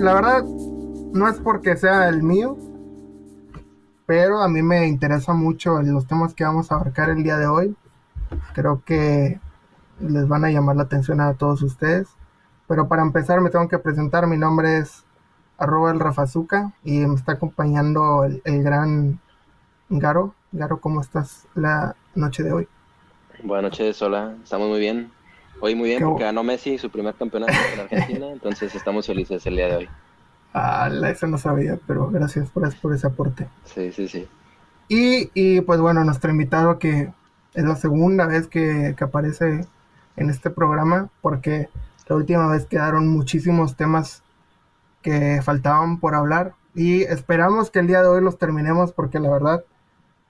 la verdad, no es porque sea el mío, pero a mí me interesa mucho los temas que vamos a abarcar el día de hoy. Creo que les van a llamar la atención a todos ustedes. Pero para empezar me tengo que presentar. Mi nombre es arroba el Rafazuca y me está acompañando el, el gran Garo. Garo, ¿cómo estás la noche de hoy? Buenas noches, hola. Estamos muy bien. Hoy muy bien Qué porque ganó Messi su primer campeonato en Argentina, entonces estamos felices el día de hoy. Ah, la- eso no sabía, pero gracias por, por ese aporte. Sí, sí, sí. Y, y, pues bueno, nuestro invitado que es la segunda vez que, que aparece en este programa, porque la última vez quedaron muchísimos temas que faltaban por hablar y esperamos que el día de hoy los terminemos porque la verdad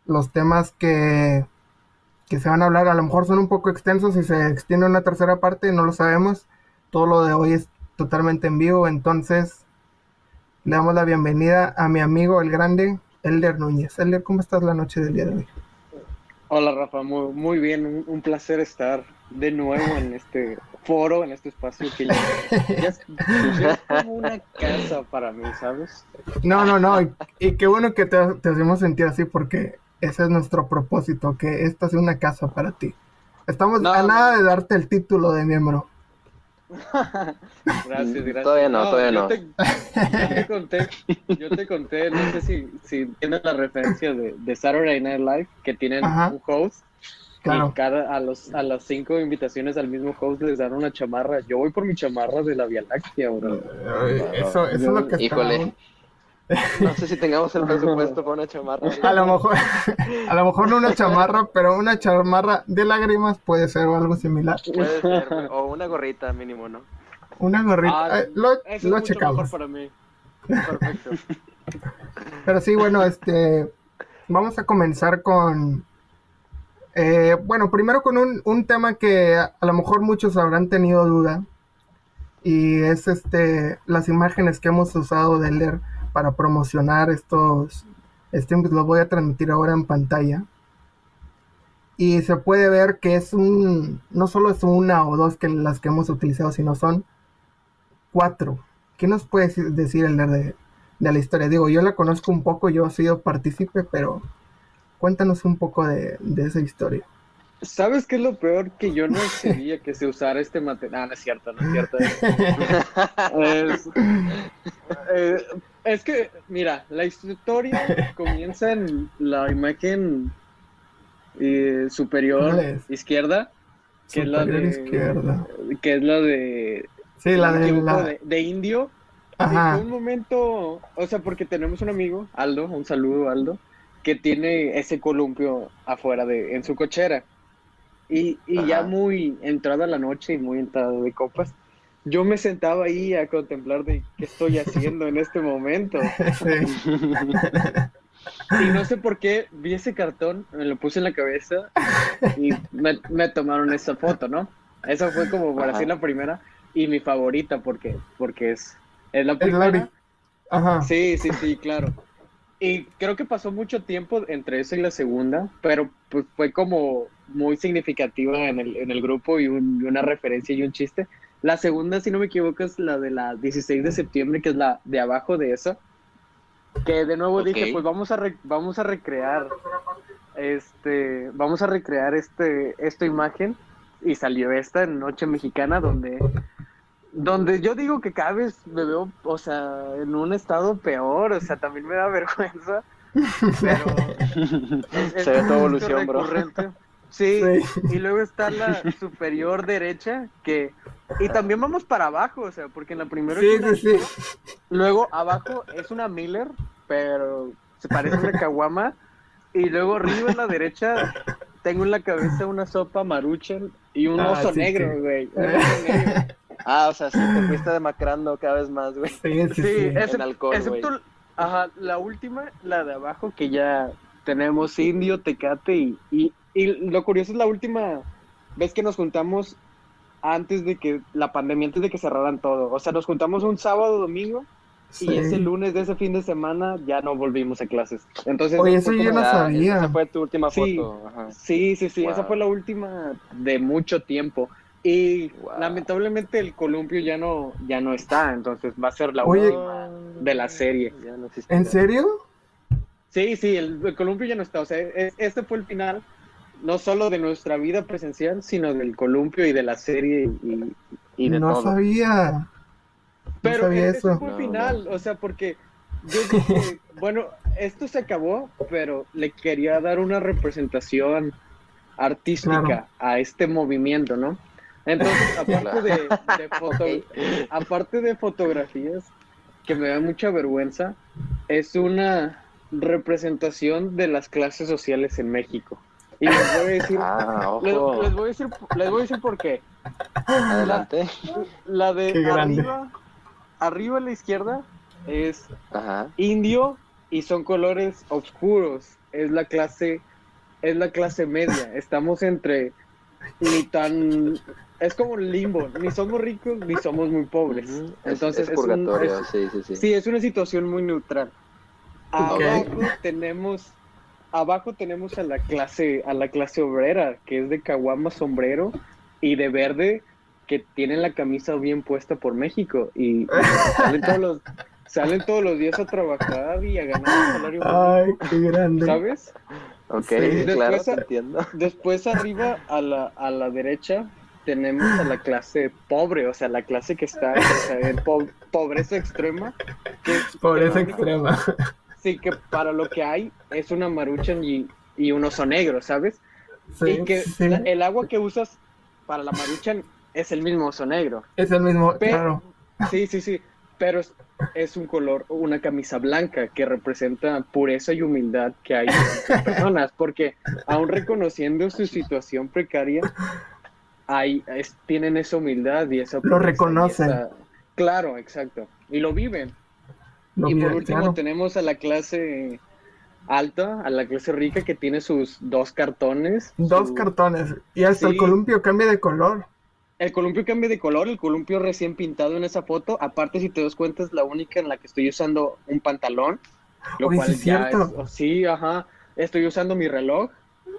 los temas que, que se van a hablar a lo mejor son un poco extensos y se extiende una tercera parte, no lo sabemos. Todo lo de hoy es totalmente en vivo, entonces le damos la bienvenida a mi amigo el grande Elder Núñez. Elder, ¿cómo estás la noche del día de hoy? Hola Rafa, muy, muy bien, un, un placer estar de nuevo en este foro, en este espacio que ya, ya es, ya es como una casa para mí, ¿sabes? No, no, no, y, y qué bueno que te, te hacemos sentir así porque ese es nuestro propósito, que esta sea una casa para ti. Estamos No, a no. nada de darte el título de miembro. Gracias, gracias. Todavía no, todavía yo no. Te, yo te conté, yo te conté, no sé si, si tienes la referencia de, de Saturday Night Live, que tienen Ajá. un host. Claro. Y cada, a, los, a las cinco invitaciones al mismo host les dan una chamarra. Yo voy por mi chamarra de la Vía Láctea, bro. Eh, Eso, eso es lo que Híjole. No sé si tengamos el presupuesto para una chamarra. A lo mejor, a lo mejor no una chamarra, pero una chamarra de lágrimas puede ser o algo similar. Puede ser, o una gorrita mínimo, ¿no? Una gorrita. Ah, eh, lo Eso es lo mucho checamos. mejor para mí. Perfecto. Pero sí, bueno, este, vamos a comenzar con, eh, bueno, primero con un, un tema que a, a lo mejor muchos habrán tenido duda y es este, las imágenes que hemos usado de leer para promocionar estos streams, los voy a transmitir ahora en pantalla. Y se puede ver que es un, no solo es una o dos que las que hemos utilizado, sino son cuatro. ¿Qué nos puedes decir el de, de la historia? Digo, yo la conozco un poco, yo he sido partícipe, pero cuéntanos un poco de, de esa historia. ¿Sabes qué es lo peor? Que yo no sabía que se usara este material. Ah, no es cierto, no es cierto. Es, eh, es que, mira, la historia comienza en la imagen eh, superior izquierda, que es la de, izquierda. que es la de, Sí, la de la... de, de indio. Ajá. En un momento, o sea, porque tenemos un amigo, Aldo, un saludo Aldo, que tiene ese columpio afuera de, en su cochera. Y, y ya muy entrada la noche y muy entrado de copas, yo me sentaba ahí a contemplar de qué estoy haciendo en este momento. Sí. Y no sé por qué vi ese cartón, me lo puse en la cabeza y me, me tomaron esa foto, ¿no? Esa fue como para Ajá. decir la primera y mi favorita porque, porque es, es la Es primera. la ori- Ajá. Sí, sí, sí, claro. Y creo que pasó mucho tiempo entre esa y la segunda, pero pues fue como muy significativa en el, en el grupo y, un- y una referencia y un chiste. La segunda, si no me equivoco, es la de la 16 de septiembre, que es la de abajo de esa. Que de nuevo dije, pues vamos a, re- vamos a recrear este, vamos a recrear este, esta imagen y salió esta en Noche Mexicana donde donde yo digo que cada vez me veo, o sea, en un estado peor, o sea, también me da vergüenza, pero es- es Se ve tu evolución, bro. Sí, Sí. y luego está la superior derecha, que, y también vamos para abajo, o sea, porque en la primera Sí, sí, sí. Luego abajo es una Miller, pero se parece a una caguama. Y luego arriba en la derecha tengo en la cabeza una sopa maruchan y un Ah, oso sí, negro, güey. Un oso negro. Ah, o sea, sí, te fuiste demacrando cada vez más, güey. Sí, sí, Sí, sí. excep- En alcohol, excepto ajá, la última, la de abajo, que ya tenemos indio, tecate y, y, y lo curioso es la última vez que nos juntamos antes de que la pandemia, antes de que cerraran todo. O sea, nos juntamos un sábado, domingo Sí. Y ese lunes de ese fin de semana ya no volvimos a clases. Entonces, Oye, eso yo no sabía. Esa fue tu última Sí. foto. Ajá. Sí, sí, sí, Wow. esa fue la última de mucho tiempo. Y Wow. lamentablemente el columpio ya no, ya no está, entonces va a ser la Oye. última de la serie. Ya no. ¿En serio? Sí, sí, el, el columpio ya no está. O sea, es- este fue el final, no solo de nuestra vida presencial, sino del columpio y de la serie y, y de no todo. sabía. Pero sabía eso. fue el No, final, o sea, porque yo dije, bueno, esto se acabó, pero le quería dar una representación artística Claro. a este movimiento, ¿no? Entonces, aparte de, de foto- aparte de fotografías, que me da mucha vergüenza, es una representación de las clases sociales en México. Y les voy a decir, Ah, les, ojo. les voy a decir, les voy a decir por qué. Adelante. La de Qué arriba, arriba a la izquierda es Ajá. indio y son colores oscuros. Es la clase, es la clase media. Estamos entre ni tan es como un limbo, ni somos ricos ni somos muy pobres. Entonces es, es un- es- sí, sí, sí. Sí, es una situación muy neutral. Abajo tenemos abajo tenemos a la clase a la clase obrera, que es de caguama sombrero y de verde que tienen la camisa bien puesta por México y salen todos los salen todos los días a trabajar y a ganar un salario Ay, qué grande. ¿sabes? Ok, Sí. claro, Después- te entiendo. Después arriba a la, a la derecha tenemos a la clase pobre, o sea, la clase que está o sea, en po- pobreza extrema. Que, Pobreza que lo único- extrema. Sí, que para lo que hay es una maruchan y, y un oso negro, ¿sabes? Sí, y que sí. la- el agua que usas para la maruchan es el mismo oso negro. Es el mismo, claro. Sí, sí, sí, pero es, es un color, una camisa blanca que representa pureza y humildad que hay en personas, porque aún reconociendo su situación precaria, hay, es- tienen esa humildad y esa... Lo reconocen. esa- Claro, exacto, y lo viven. Y por último claro. tenemos a la clase alta, a la clase rica que tiene sus dos cartones. Dos su- cartones. Y hasta el columpio cambia de color. El columpio cambia de color, el columpio recién pintado en esa foto. Aparte, si te das cuenta, es la única en la que estoy usando un pantalón. Lo Oye, cual sí es ya cierto. es- oh, sí, ajá. Estoy usando mi reloj,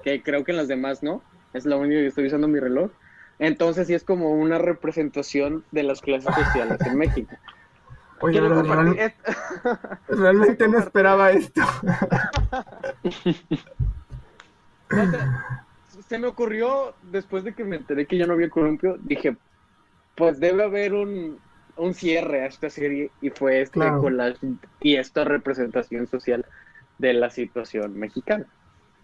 que creo que en las demás no. Es la única que estoy usando mi reloj. Entonces sí es como una representación de las clases sociales en México. Oye, compartir- real- realmente no esperaba esto. Se me ocurrió después de que me enteré que ya no había columpio, dije, pues debe haber un, un cierre a esta serie y fue este Claro. collage y esta representación social de la situación mexicana.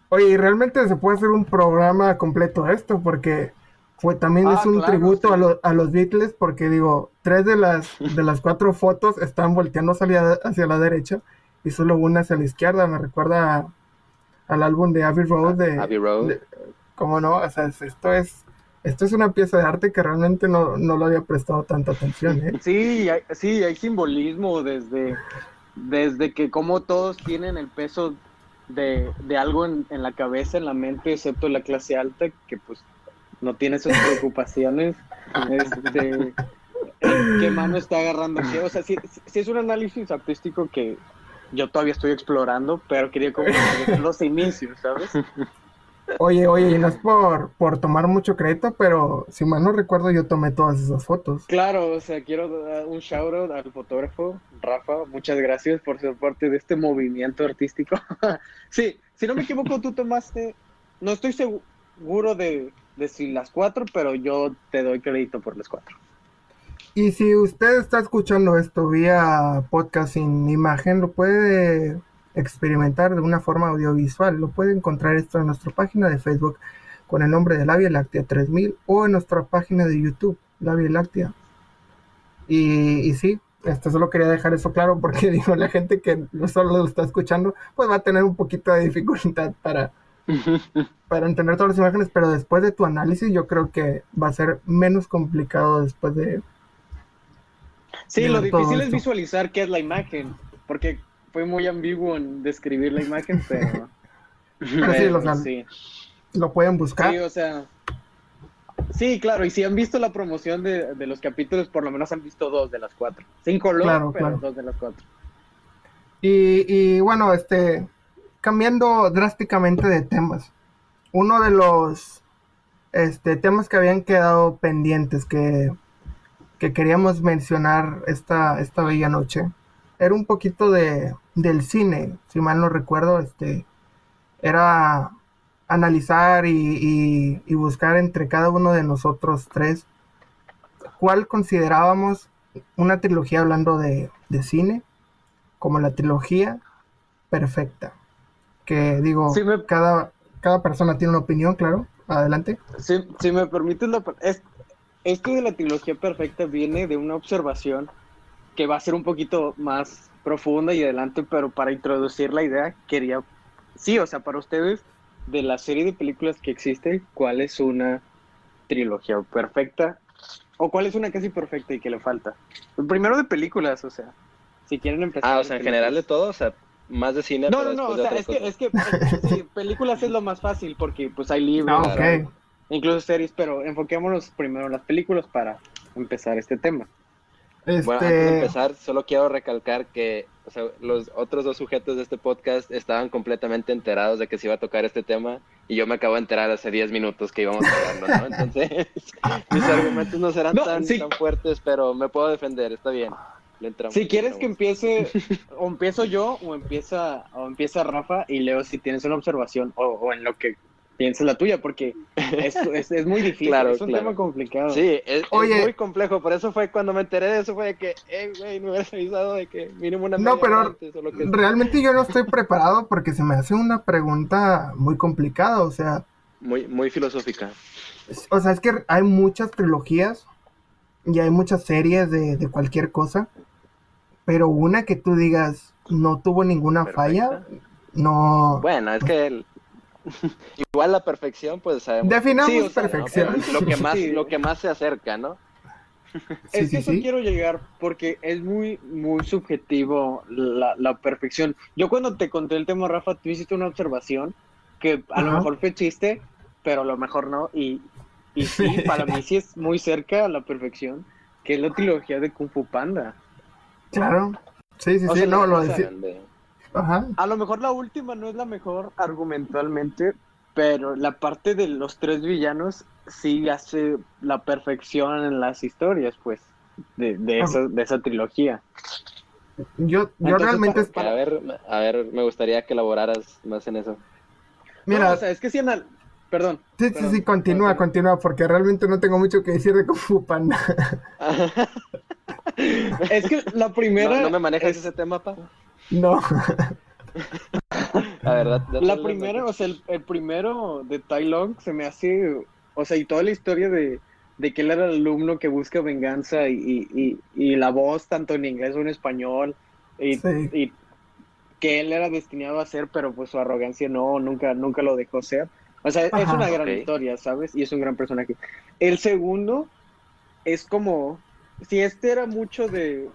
Oye, y realmente se puede hacer un programa completo de esto, porque fue también Ah, es un claro, tributo sí. a, lo- a los Beatles, porque digo, tres de las, de las cuatro fotos están volteando hacia, hacia la derecha y solo una hacia la izquierda. Me recuerda a- al álbum de Abbey Road de, Abbey Road. de- ¿Cómo no? O sea, es- esto es esto es una pieza de arte que realmente no, no le había prestado tanta atención, ¿eh? Sí, hay, sí, hay simbolismo desde, desde que como todos tienen el peso de, de algo en, en la cabeza, en la mente, excepto la clase alta, que pues no tiene esas preocupaciones. Este, qué mano está agarrando qué. O sea, sí, sí es un análisis artístico que yo todavía estoy explorando, pero quería como los inicios, ¿sabes? Oye, oye, y no es por, por tomar mucho crédito, pero si mal no recuerdo, yo tomé todas esas fotos. Claro, o sea, quiero dar un shout out al fotógrafo, Rafa, muchas gracias por ser parte de este movimiento artístico. sí, si no me equivoco, tú tomaste, no estoy seguro de, de si las cuatro, pero yo te doy crédito por las cuatro. Y si usted está escuchando esto vía podcast sin imagen, lo puede experimentar de una forma audiovisual. Lo puede encontrar esto en nuestra página de Facebook con el nombre de La Vía Láctea 3000 o en nuestra página de YouTube, La Vía Láctea. Y, y sí, este, solo quería dejar eso claro porque digo, la gente que solo lo está escuchando, pues va a tener un poquito de dificultad para, para entender todas las imágenes, pero después de tu análisis yo creo que va a ser menos complicado después de... Sí, de lo difícil es visualizar qué es la imagen, porque fue muy ambiguo en describir la imagen, pero... Pero sí. Lo pueden buscar. Sí, o sea. Sí, claro, y si han visto la promoción de, de los capítulos, por lo menos han visto dos de las cuatro. Sin color, Claro, pero claro. dos de las cuatro. Y, y bueno, este, cambiando drásticamente de temas, uno de los este, temas que habían quedado pendientes que, que queríamos mencionar esta, esta bella noche. Era un poquito de, del cine, si mal no recuerdo, este, era analizar y, y buscar entre cada uno de nosotros tres cuál considerábamos una trilogía hablando de, de cine como la trilogía perfecta. Que digo, cada, cada persona tiene una opinión, claro. Adelante. Si, si me permites, es, esto de la trilogía perfecta viene de una observación que va a ser un poquito más profunda y adelante, pero para introducir la idea, quería, sí, o sea, para ustedes, de la serie de películas que existe, ¿cuál es una trilogía perfecta? ¿O cuál es una casi perfecta y que le falta? Primero de películas, o sea, si quieren empezar. Ah, o sea, en general de todo, o sea, más de cine. No, no, no, o sea, es que, es que, películas es lo más fácil porque pues hay libros, ah, incluso series, pero enfoquémonos primero en las películas para empezar este tema. Bueno, antes de este empezar, solo quiero recalcar que o sea, los otros dos sujetos de este podcast estaban completamente enterados de que se iba a tocar este tema y yo me acabo de enterar hace 10 minutos que íbamos a hablarlo, ¿no? Entonces, mis argumentos no serán tan, tan fuertes, pero me puedo defender, está bien si quieres que empiece, o empiezo yo, o empieza, o empieza Rafa, y leo si tienes una observación, o, en lo que piensa la tuya, porque es, es, muy difícil, es un tema complicado. Sí, es, muy complejo, por eso fue cuando me enteré de eso, fue de que, hey, güey, me hubieras avisado de que mínimo una No, pero realmente yo no estoy preparado porque se me hace una pregunta muy complicada, o sea... Muy, muy filosófica. O sea, es que hay muchas trilogías y hay muchas series de, de cualquier cosa pero una que tú digas no tuvo ninguna falla, no. Bueno, es que igual la perfección, pues sabemos. Definamos perfección. Lo que más, lo que más se acerca, ¿no? es que eso quiero llegar porque es muy, muy subjetivo la, la, perfección. Yo cuando te conté el tema, Rafa, tú hiciste una observación que a lo mejor fue chiste, pero a lo mejor no. Y, y sí, para mí sí es muy cerca a la perfección, que es la trilogía de Kung Fu Panda. Claro. Sí, sí, sí, no, lo decía. Ajá. A lo mejor la última no es la mejor argumentalmente, pero la parte de los tres villanos sí hace la perfección en las historias, pues, de, de, esa, de esa trilogía. Yo, yo realmente... A, ver, a ver, me gustaría que elaboraras más en eso. Mira, o sea, es que si en Perdón. Sí, sí, sí, continúa, continúa, porque realmente no tengo mucho que decir de Kung Fu Panda. es que la primera. ¿No, me manejas ese tema, pa? No. la verdad. La primera, o sea, el, primero de Tai Long se me hace. O sea, y toda la historia de, de que él era el alumno que busca venganza y, y, y, la voz, tanto en inglés como en español, y, y, que él era destinado a ser, pero pues su arrogancia no, nunca, nunca lo dejó ser. O sea, es una gran historia, ¿sabes? Y es un gran personaje. El segundo es como si este era mucho de,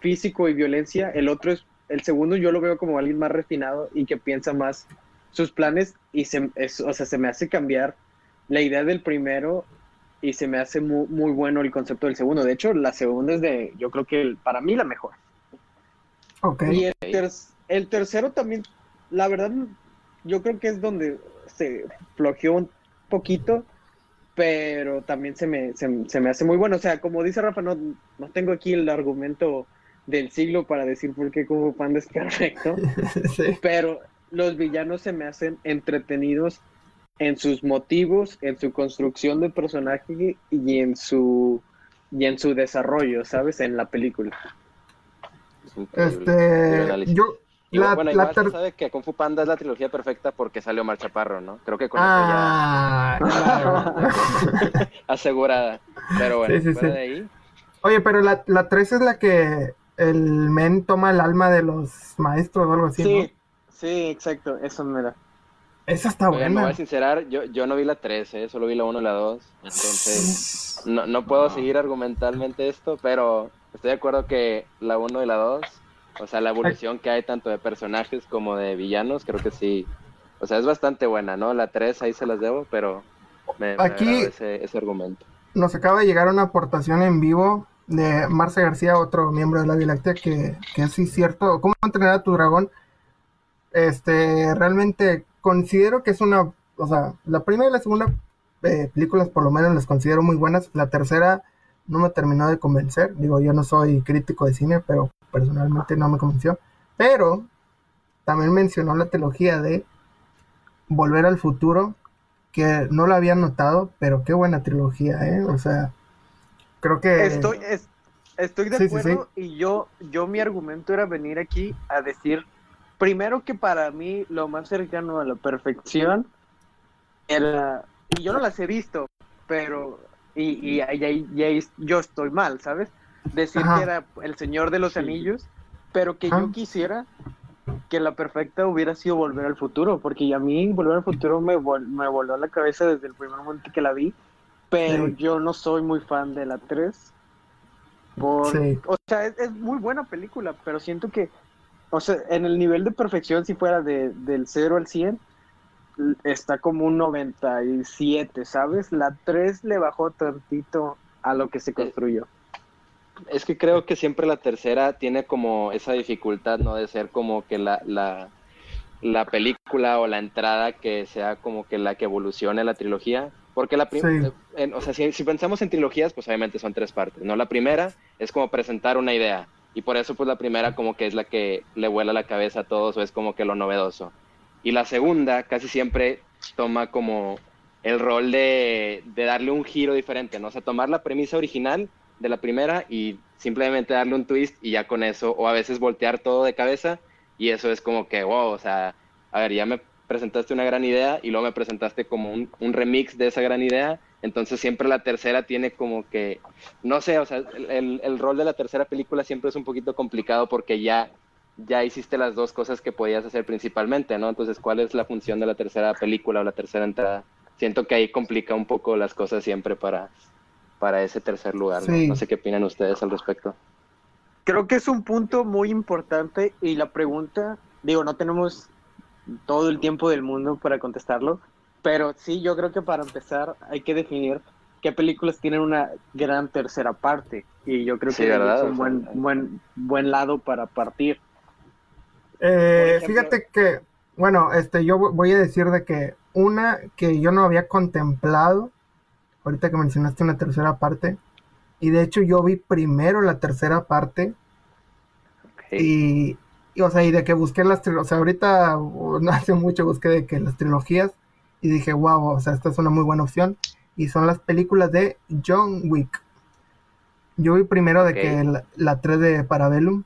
físico y violencia, el otro es, el segundo yo lo veo como alguien más refinado y que piensa más sus planes y se, o sea, se me hace cambiar la idea del primero y se me hace muy, muy bueno el concepto del segundo. De hecho, la segunda es de, yo creo que para mí la mejor. Okay. Y el, el tercero también, la verdad, yo creo que es donde se flojeó un poquito pero también se me, se, me hace muy bueno. O sea, como dice Rafa, no, no tengo aquí el argumento del siglo para decir por qué Kung Fu Panda es perfecto, pero los villanos se me hacen entretenidos en sus motivos, en su construcción de personaje y en su y en su desarrollo, ¿sabes? En la película. Este, yo la, bueno, igual se sabe que Kung Fu Panda es la trilogía perfecta porque salió Mar Chaparro, ¿no? Creo que con ah, eso ya... asegurada. Pero bueno, sí, sí, de ahí... Oye, pero la, la 3 es la que el men toma el alma de los maestros o algo así, sí, ¿no? Sí, exacto, eso me da. Esa está buena. Me voy a sincerar, yo, yo no vi la 3, ¿eh? solo vi la 1 y la 2. Entonces, no, no puedo seguir argumentalmente esto, pero estoy de acuerdo que la 1 y la 2 o sea, la evolución que hay tanto de personajes como de villanos, creo que sí. O sea, es bastante buena, ¿no? La 3 ahí se las debo, pero me, Aquí ese, argumento. Nos acaba de llegar una aportación en vivo de Marce García, otro miembro de la Vía que, que sí es cierto. ¿Cómo entrenar a tu dragón? Este, realmente considero que es una, o sea, la primera y la segunda eh, películas por lo menos las considero muy buenas. La tercera no me terminó de convencer. Digo, yo no soy crítico de cine, pero personalmente no me convenció. Pero también mencionó la trilogía de Volver al Futuro, que no la había notado, pero qué buena trilogía, ¿eh? O sea, creo que... Estoy, estoy de acuerdo y yo, yo mi argumento era venir aquí a decir, primero que para mí lo más cercano a la perfección era, y yo no las he visto, pero, y, y, yo estoy mal, ¿sabes? Decir que era El Señor de los Anillos, pero que yo quisiera que la perfecta hubiera sido Volver al Futuro, porque a mí Volver al Futuro me, me voló a la cabeza desde el primer momento que la vi, pero yo no soy muy fan de la 3. O sea, es, muy buena película, pero siento que, o sea, en el nivel de perfección, si fuera de, del 0 al 100, está como un 97, ¿sabes? La 3 le bajó tantito a lo que se construyó es que creo que siempre la tercera tiene como esa dificultad, ¿no? De ser como que la, la, la película o la entrada que sea como que la que evolucione la trilogía. Porque la primera, o sea, si, pensamos en trilogías, pues obviamente son tres partes, ¿no? La primera es como presentar una idea. Y por eso, pues la primera como que es la que le vuela la cabeza a todos o es como que lo novedoso. Y la segunda casi siempre toma como el rol de, darle un giro diferente, ¿no? O sea, tomar la premisa original de la primera y simplemente darle un twist y ya con eso, o a veces voltear todo de cabeza y eso es como que, wow, o sea, a ver, ya me presentaste una gran idea y luego me presentaste como un, remix de esa gran idea, entonces siempre la tercera tiene como que, no sé, o sea, el rol de la tercera película siempre es un poquito complicado porque ya ya hiciste las dos cosas que podías hacer principalmente, ¿no? Entonces, ¿cuál es la función de la tercera película o la tercera entrada? Siento que ahí complica un poco las cosas siempre para, para ese tercer lugar. ¿no? sé qué opinan ustedes al respecto. Creo que es un punto muy importante y la pregunta, digo, no tenemos todo el tiempo del mundo para contestarlo, pero sí, yo creo que para empezar hay que definir qué películas tienen una gran tercera parte y yo creo que es un buen, buen, buen lado para partir. Eh, fíjate que, bueno, este, yo voy a decir de que una que yo no había contemplado ahorita que mencionaste una tercera parte. Y de hecho yo vi primero la tercera parte. Y, o sea, y de que busqué las trilogías, o sea, ahorita no hace mucho busqué de que las trilogías y dije, wow, o sea, esta es una muy buena opción. Y son las películas de John Wick. Yo vi primero de que la, la 3 de Parabellum.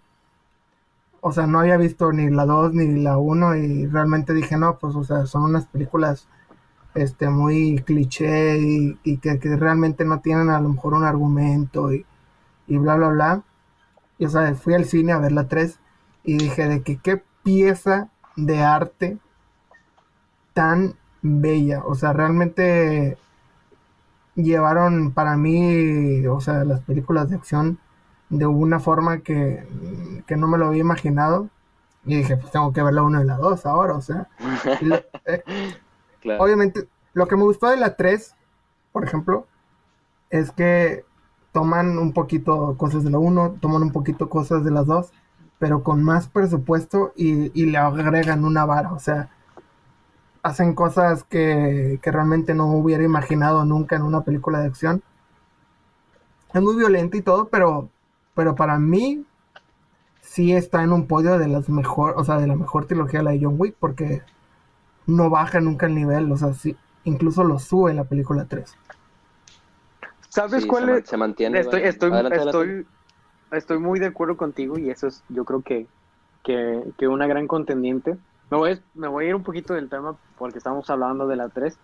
O sea, no había visto ni la 2 ni la 1 y realmente dije, no, pues, o sea, son unas películas este, muy cliché y, que, realmente no tienen a lo mejor un argumento y, bla, bla, bla. Y, o sea, fui al cine a ver la 3 y dije de que qué pieza de arte tan bella. O sea, realmente llevaron para mí, o sea, las películas de acción de una forma que, que no me lo había imaginado. Y dije, pues tengo que ver la 1 y la 2 ahora, o sea. Eh, Obviamente, lo que me gustó de la 3, por ejemplo, es que toman un poquito cosas de la 1, toman un poquito cosas de las 2, pero con más presupuesto y, le agregan una vara, o sea, hacen cosas que, que, realmente no hubiera imaginado nunca en una película de acción. Es muy violenta y todo, pero, pero para mí sí está en un podio de las mejor, o sea, de la mejor trilogía de la de John Wick, porque no baja nunca el nivel, o sea, sí, incluso lo sube en la película 3. ¿Sabes cuál es? Se mantiene. Estoy, estoy, estoy, estoy, muy de acuerdo contigo y eso es, yo creo que, que, una gran contendiente. Me voy, me voy a ir un poquito del tema porque estamos hablando de la 3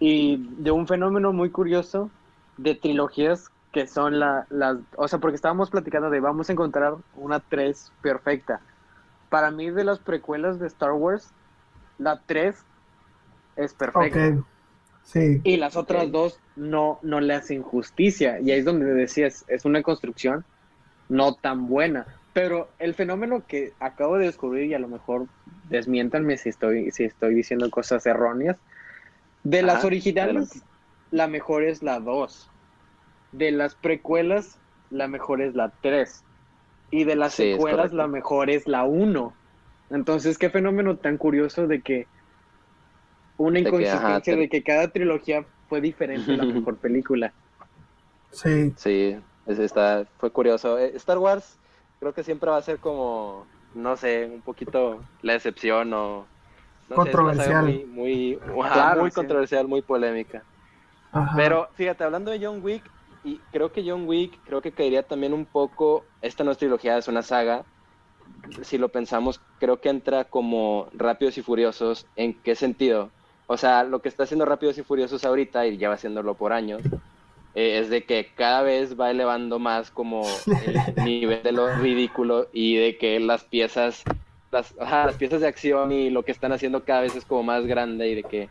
y de un fenómeno muy curioso de trilogías que son la, las, o sea, porque estábamos platicando de vamos a encontrar una 3 perfecta. Para mí de las precuelas de Star Wars, la 3 es perfecta. Sí. Y las otras dos no, no le hacen justicia. Y ahí es donde decías, es una construcción no tan buena. Pero el fenómeno que acabo de descubrir, y a lo mejor desmiéntanme si estoy, si estoy diciendo cosas erróneas, de las originales, la mejor es la 2. De las precuelas, la mejor es la 3. Y de las secuelas, la mejor es la 1. Entonces, qué fenómeno tan curioso de que una inconsistencia de que cada trilogía fue diferente la mejor película. Sí. Sí, es, está, fue curioso. Eh, Star Wars creo que siempre va a ser como, no sé, un poquito la excepción o... no sé, Controversial. muy, muy, ajá, Claro, muy sí. controversial, muy polémica. Ajá. Pero fíjate, hablando de John Wick, y creo que John Wick, creo que caería también un poco, esta no es trilogía, es una saga, si lo pensamos, creo que entra como Rápidos y Furiosos, ¿en qué sentido? O sea, lo que está haciendo Rápidos y Furiosos ahorita, y lleva haciéndolo por años, eh, es de que cada vez va elevando más como el nivel de lo ridículo y de que las piezas, las, ajá, las piezas de acción y lo que están haciendo cada vez es como más grande y de que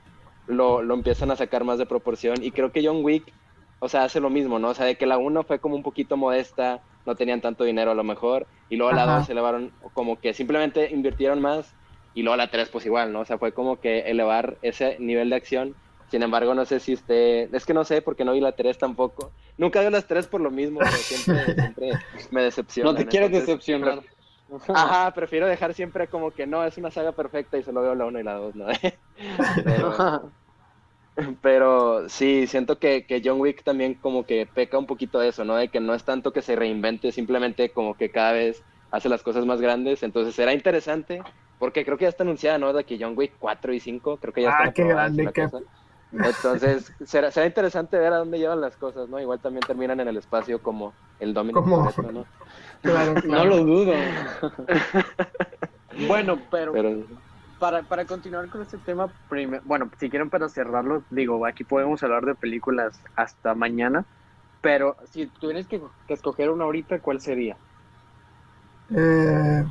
lo, lo empiezan a sacar más de proporción. Y creo que John Wick, o sea, hace lo mismo, ¿no? O sea, de que la 1 fue como un poquito modesta, no tenían tanto dinero a lo mejor, y luego la Ajá. 2 elevaron como que simplemente invirtieron más, y luego la 3 pues igual, ¿no? O sea, fue como que elevar ese nivel de acción. Sin embargo, no sé si usted, es que no sé porque no vi la 3 tampoco. Nunca veo las 3 por lo mismo, pero siempre, siempre me decepcionan. No te quieres Entonces, decepcionar. Ajá, prefiero dejar siempre como que no, es una saga perfecta y solo veo la 1 y la 2, ¿no? pero, pero sí, siento que, que John Wick también como que peca un poquito de eso, ¿no? De que no es tanto que se reinvente, simplemente como que cada vez hace las cosas más grandes. Entonces será interesante, porque creo que ya está anunciada, ¿no? De que John Wick 4 y 5, creo que ya Ah, están qué grande, la qué- cosa. Entonces, será, será interesante ver a dónde llevan las cosas, ¿no? Igual también terminan en el espacio como el Dominic Como- ¿no? Claro, No claro. lo dudo. bueno, pero, Pero para, para continuar con este tema, bueno, si quieren para cerrarlo, digo, aquí podemos hablar de películas hasta mañana, pero si tuvieras que, que escoger una ahorita, ¿cuál sería? Eh,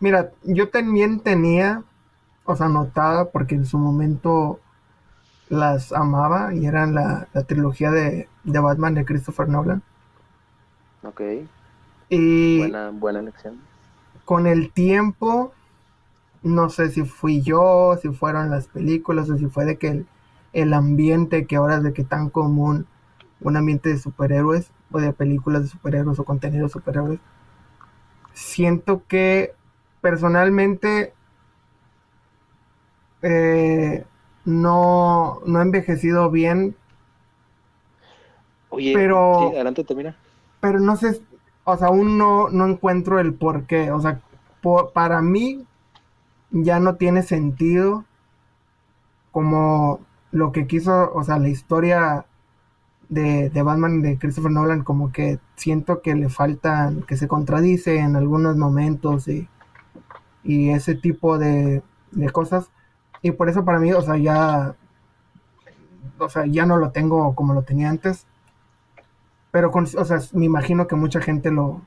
mira, yo también tenía, o sea, anotada, porque en su momento las amaba y eran la, la trilogía de, de Batman de Christopher Nolan. Ok, Y buena, buena elección. con el tiempo, no sé si fui yo, si fueron las películas o si fue de que el, el ambiente que ahora es de que tan común, un ambiente de superhéroes o de películas de superhéroes o contenido de superhéroes, siento que personalmente eh, no, no he envejecido bien, Oye, Pero- sí, adelante, termina. pero no sé, o sea, aún no, no encuentro el por qué. O sea, para mí ya no tiene sentido como lo que quiso, o sea, la historia de, de Batman de Christopher Nolan, como que siento que le faltan, que se contradice en algunos momentos y, y ese tipo de, de cosas. Y por eso para mí, o sea, ya, o sea, ya no lo tengo como lo tenía antes. Pero, con, o sea, me imagino que mucha gente lo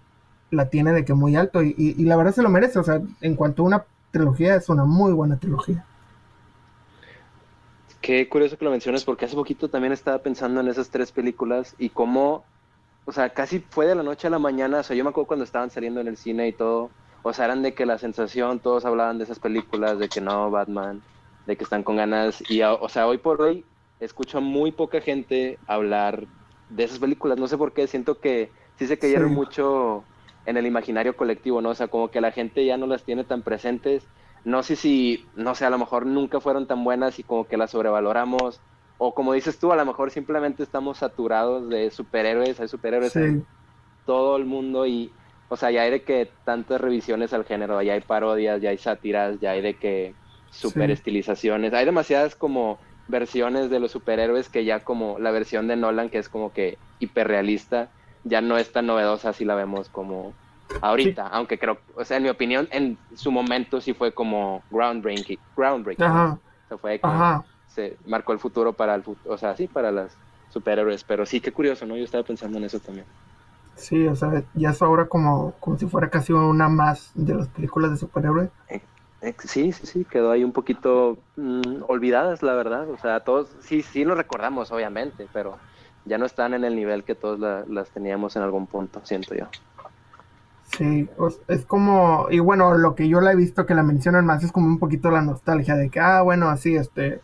la tiene de que muy alto y, y- y la verdad se lo merece. O sea, en cuanto a una trilogía, es una muy buena trilogía. Qué curioso que lo menciones porque hace poquito también estaba pensando en esas tres películas y cómo, o sea, casi fue de la noche a la mañana, o sea, yo me acuerdo cuando estaban saliendo en el cine y todo, o sea, eran de que la sensación, todos hablaban de esas películas, de que no, Batman, de que están con ganas y, o sea, hoy por hoy escucho a muy poca gente hablar de esas películas, no sé por qué, siento que sí se cayeron Sí. mucho en el imaginario colectivo, ¿no? O sea, como que la gente ya no las tiene tan presentes. No sé si, no sé, a lo mejor nunca fueron tan buenas y como que las sobrevaloramos, o como dices tú, a lo mejor simplemente estamos saturados de superhéroes, hay superhéroes en todo el mundo y, o sea, ya hay de que tantas revisiones al género, ya hay parodias, ya hay sátiras, ya hay de que super Sí. estilizaciones, hay demasiadas como versiones de los superhéroes que ya como la versión de Nolan que es como que hiperrealista, ya no es tan novedosa si la vemos como ahorita, aunque creo, o sea, en mi opinión, en su momento sí fue como groundbreaking, groundbreaking, ajá, O sea, fue que ajá. se marcó el futuro para el futuro, o sea, sí, para las superhéroes, pero sí, qué curioso, ¿no? Yo estaba pensando en eso también. Sí, o sea, ya es ahora como, como si fuera casi una más de las películas de superhéroes. Eh, Sí, sí, sí, quedó ahí un poquito mm, olvidadas, la verdad. O sea, todos, sí, sí lo recordamos, obviamente, pero ya no están en el nivel que todos la- las teníamos en algún punto, siento yo. Sí, o s- es como, y bueno, lo que yo la he visto que la mencionan más es como un poquito la nostalgia de que, ah, bueno, así, este,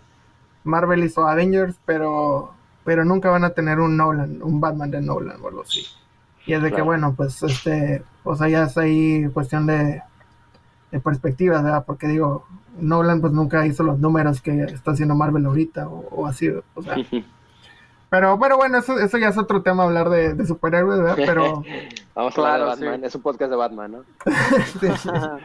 Marvel hizo Avengers, pero, pero nunca van a tener un Nolan, un Batman de Nolan o algo así. Y es de que, bueno, pues, este, o sea, ya es ahí cuestión de, perspectivas, ¿verdad? Porque digo, Nolan pues nunca hizo los números que está haciendo Marvel ahorita o, así, o sea. Pero, pero bueno, eso, eso ya es otro tema hablar de, superhéroes, ¿verdad? Pero... Vamos a hablar de Batman, es un podcast de Batman, ¿no?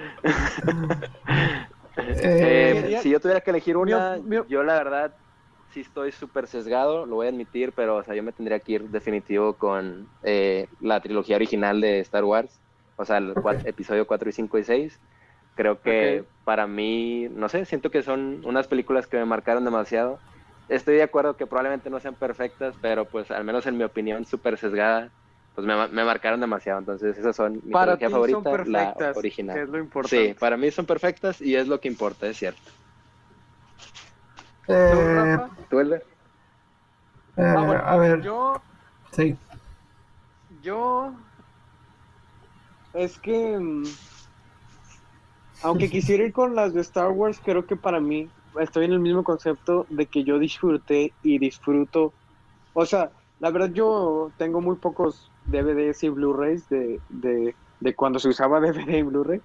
Eh, si yo tuviera que elegir una, yo la verdad sí estoy súper sesgado, lo voy a admitir, pero o sea, yo me tendría que ir definitivo con eh, la trilogía original de Star Wars, o sea, el episodio 4 y 5 y 6. Creo que para mí, no sé, siento que son unas películas que me marcaron demasiado. Estoy de acuerdo que probablemente no sean perfectas, pero pues al menos en mi opinión súper sesgada, pues me, me, marcaron demasiado. Entonces esas son mi para favorita, la original. es lo importante. Sí, para mí son perfectas y es lo que importa, es cierto. Eh, ¿Tú, eh, ah, a ver. Yo. Sí. Yo. Es que. Mm, aunque quisiera ir con las de Star Wars, creo que para mí estoy en el mismo concepto de que yo disfruté y disfruto. O sea, la verdad yo tengo muy pocos DVDs y Blu-rays de, de, de, cuando se usaba DVD y Blu-ray.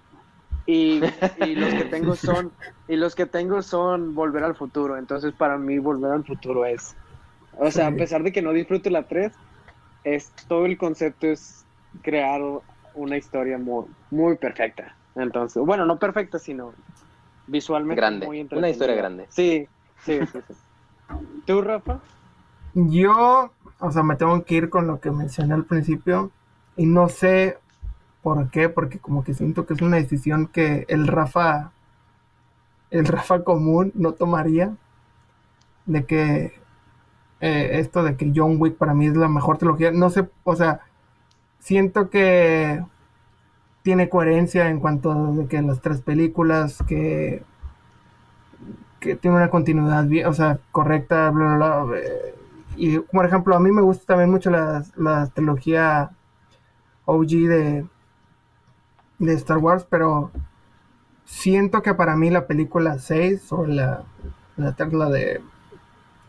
Y, y, los que tengo son y los que tengo son Volver al Futuro. Entonces para mí Volver al Futuro es, o sea, a pesar de que no disfrute la 3, es todo el concepto es crear una historia muy, muy perfecta. Entonces, bueno, no perfecta, sino visualmente grande. muy Una historia grande. Sí, sí, sí, sí. ¿Tú, Rafa? Yo, o sea, me tengo que ir con lo que mencioné al principio y no sé por qué, porque como que siento que es una decisión que el Rafa, el Rafa común no tomaría, de que eh, esto de que John Wick para mí es la mejor trilogía, no sé, o sea, siento que tiene coherencia en cuanto de que las tres películas que que tiene una continuidad bien, o sea, correcta, bla, bla, bla. Eh, y por ejemplo, a mí me gusta también mucho la, la trilogía OG de, de Star Wars, pero siento que para mí la película 6 o la, la de...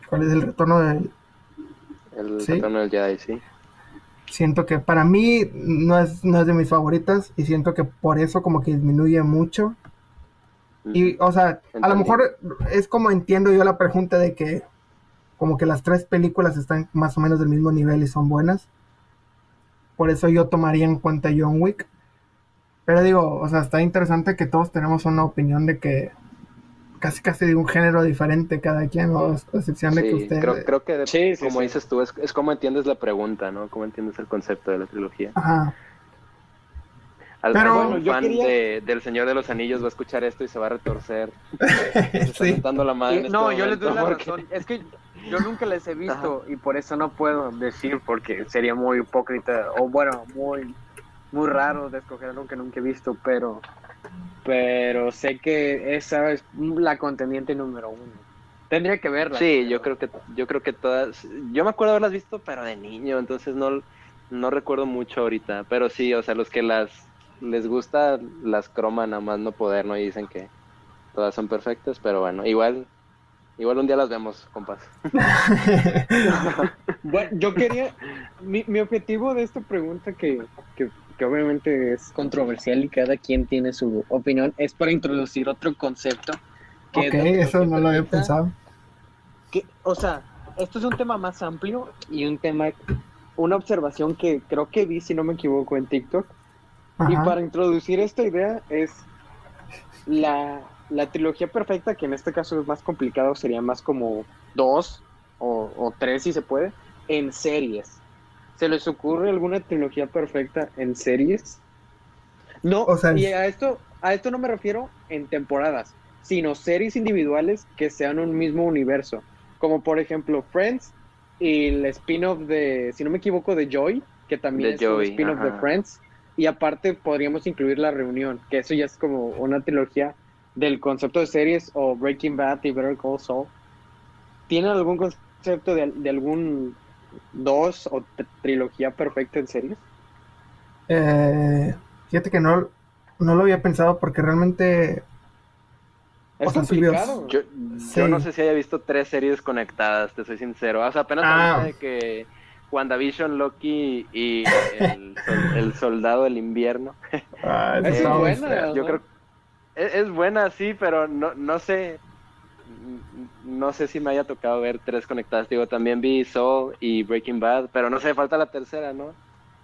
¿Cuál es el retorno del... El retorno del Jedi, sí. Siento que para mí no es, no es de mis favoritas y siento que por eso como que disminuye mucho. Y, o sea, a lo mejor es como entiendo yo la pregunta de que como que las tres películas están más o menos del mismo nivel y son buenas. Por eso yo tomaría en cuenta John Wick. Pero digo, o sea, está interesante que todos tenemos una opinión de que casi casi de un género diferente cada quien, o a excepción de que usted... Creo, creo que, como dices tú, es, es como entiendes la pregunta, ¿no? Cómo entiendes el concepto de la trilogía. Ajá. Al Pero fan de, del Señor de los Anillos va a escuchar esto y se va a retorcer. sí. la madre no, este yo les doy la razón. Es que yo nunca les he visto y por eso no puedo decir porque sería muy hipócrita o bueno, muy muy raro de escoger algo que nunca he visto, pero pero sé que esa es la contendiente número uno. Tendría que verla. Sí, yo creo que yo creo que todas, yo me acuerdo haberlas visto, pero de niño, entonces no no recuerdo mucho ahorita, pero sí, o sea, los que las les gusta las croman a más no poder, no y dicen que todas son perfectas, pero bueno, igual igual un día las vemos, compas. bueno, yo quería mi, mi objetivo de esta pregunta que, que que obviamente es controversial y cada quien tiene su opinión, es para introducir otro concepto. Que ok, eso no lo había pensado. Que, o sea, esto es un tema más amplio y un tema, una observación que creo que vi, si no me equivoco, en TikTok. Y para introducir esta idea es la, la, trilogía perfecta, que en este caso es más complicado, sería más como dos o, o tres si se puede, en series. ¿Se les ocurre alguna trilogía perfecta en series? No, y a esto, a esto no me refiero en temporadas, sino series individuales que sean un mismo universo. Como por ejemplo Friends y el spin-off de, si no me equivoco, de Joy, que también es un spin-off de Friends. Y aparte podríamos incluir La Reunión, que eso ya es como una trilogía del concepto de series o Breaking Bad y Better Call Saul. ¿Tienen algún concepto de, de algún dos o trilogía perfecta en series? Eh, fíjate que no, no lo había pensado porque realmente... Es complicado. Yo, yo, no sé si haya visto tres series conectadas, te soy sincero. O sea, apenas ah. de que WandaVision, Loki y el, el, Soldado del Invierno. Ah, es buena. Yo creo es, es buena, sí, pero no, no sé. No sé si me haya tocado ver tres conectadas. Digo, también vi Soul y Breaking Bad, pero no sé, falta la tercera, ¿no?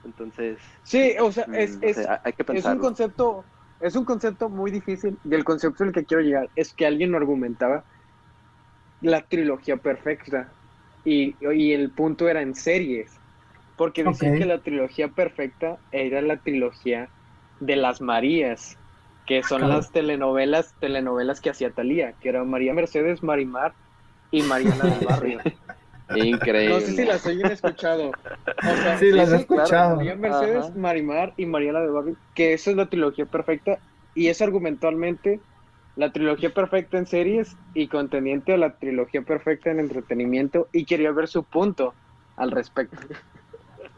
Entonces. Sí, o sea, mm, es, no es, sé, hay que es un concepto, es un concepto muy difícil y el concepto al que quiero llegar es que alguien lo argumentaba la trilogía perfecta y, y el punto era en series, porque decían Ok. que la trilogía perfecta era la trilogía de las Marías, que son Claro. las telenovelas, telenovelas que hacía Talía, que era María Mercedes, Marimar y Mariana del Barrio. Increíble. No sé si las hayan escuchado. O sea, Sí, las he claro, escuchado. María Mercedes, Ajá. Marimar y Mariana del Barrio, que esa es la trilogía perfecta y es argumentalmente la trilogía perfecta en series y contendiente a la trilogía perfecta en entretenimiento y quería ver su punto al respecto.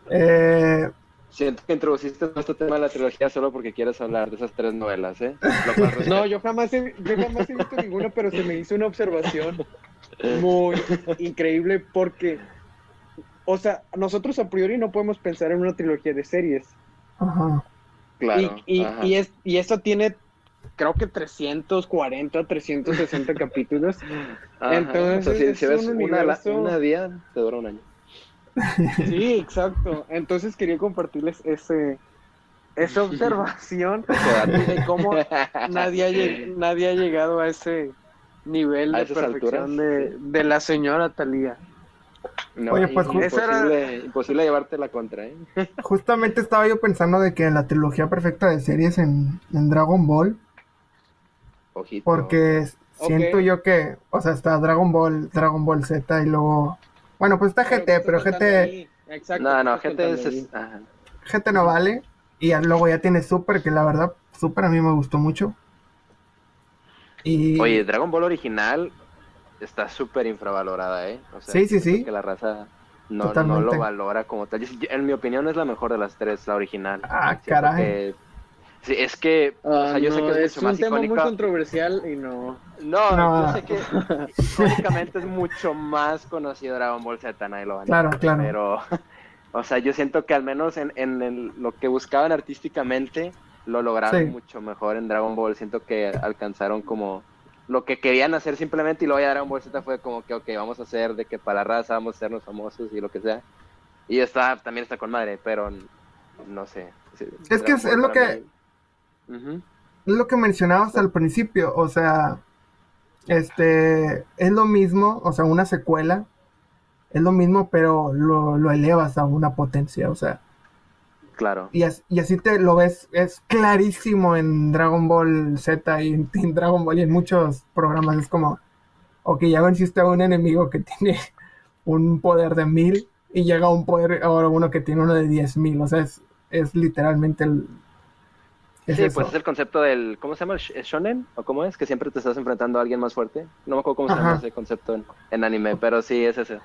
Eh, Siento que introduciste este tema de la trilogía solo porque quieres hablar de esas tres novelas, ¿eh? No, yo jamás he, yo jamás he visto ninguna, pero se me hizo una observación muy increíble porque, o sea, nosotros a priori no podemos pensar en una trilogía de series. ajá. Claro. y, y, ajá. y, es, y esto tiene, creo que 340, 360 capítulos. Ajá. entonces, O sea, si, es si ves un una, universo- una día, te dura un año. Sí, exacto. Entonces quería compartirles ese, esa observación de cómo nadie ha, lleg- nadie ha llegado a ese nivel de perfección de, la señora Talía. No, Oye, pues, imposible, era- imposible llevarte la contra, ¿eh? Justamente estaba yo pensando de que la trilogía perfecta de series en, en Dragon Ball, Ojito. porque siento yo que, o sea, está Dragon Ball, Dragon Ball Z y luego, bueno, pues está GT, pero GT, Exacto. No, no, gente es... contando ahí. es- ajá. GT no vale, y luego ya tiene Super, que la verdad, Super a mí me gustó mucho. Y Oye, Dragon Ball original está súper infravalorada, ¿eh? O sea, Sí, sí, sí. Que la raza no, no lo valora como tal. Yo- en mi opinión es la mejor de las tres, la original. Ah, Siento caray. que- Sí, es que, o Ah, sea, yo sé que es, es mucho un más tema muy controversial y no. No, No. yo sé que icónicamente es mucho más conocido Dragon Ball Z, nadie lo va a Claro, negar, claro. Pero, o sea, yo siento que al menos en, en el- lo que buscaban artísticamente, lo lograron Sí. mucho mejor en Dragon Ball. Siento que alcanzaron como lo que querían hacer simplemente y luego ya Dragon Ball Z fue como que, ok, vamos a hacer de que para la raza, vamos a hacernos famosos y lo que sea. Y está, también está con madre, pero no sé. Sí, Es que es- lo que- mí- Es lo que mencionabas al principio, o sea, este, es lo mismo, o sea, una secuela, es lo mismo, pero lo, lo elevas a una potencia, o sea, Claro. y, as- y así te lo ves, es clarísimo en Dragon Ball Z y en, en Dragon Ball y en muchos programas, es como, ok, ya venciste a un enemigo que tiene un poder de mil y llega un poder, ahora uno que tiene uno de diez mil, o sea, es, es literalmente el... es sí, eso. pues es el concepto del, ¿cómo se llama? ¿El sh- el shonen? ¿O cómo es? Que siempre te estás enfrentando a alguien más fuerte. No me acuerdo cómo se llama ese concepto en, en anime, pero sí, es ese.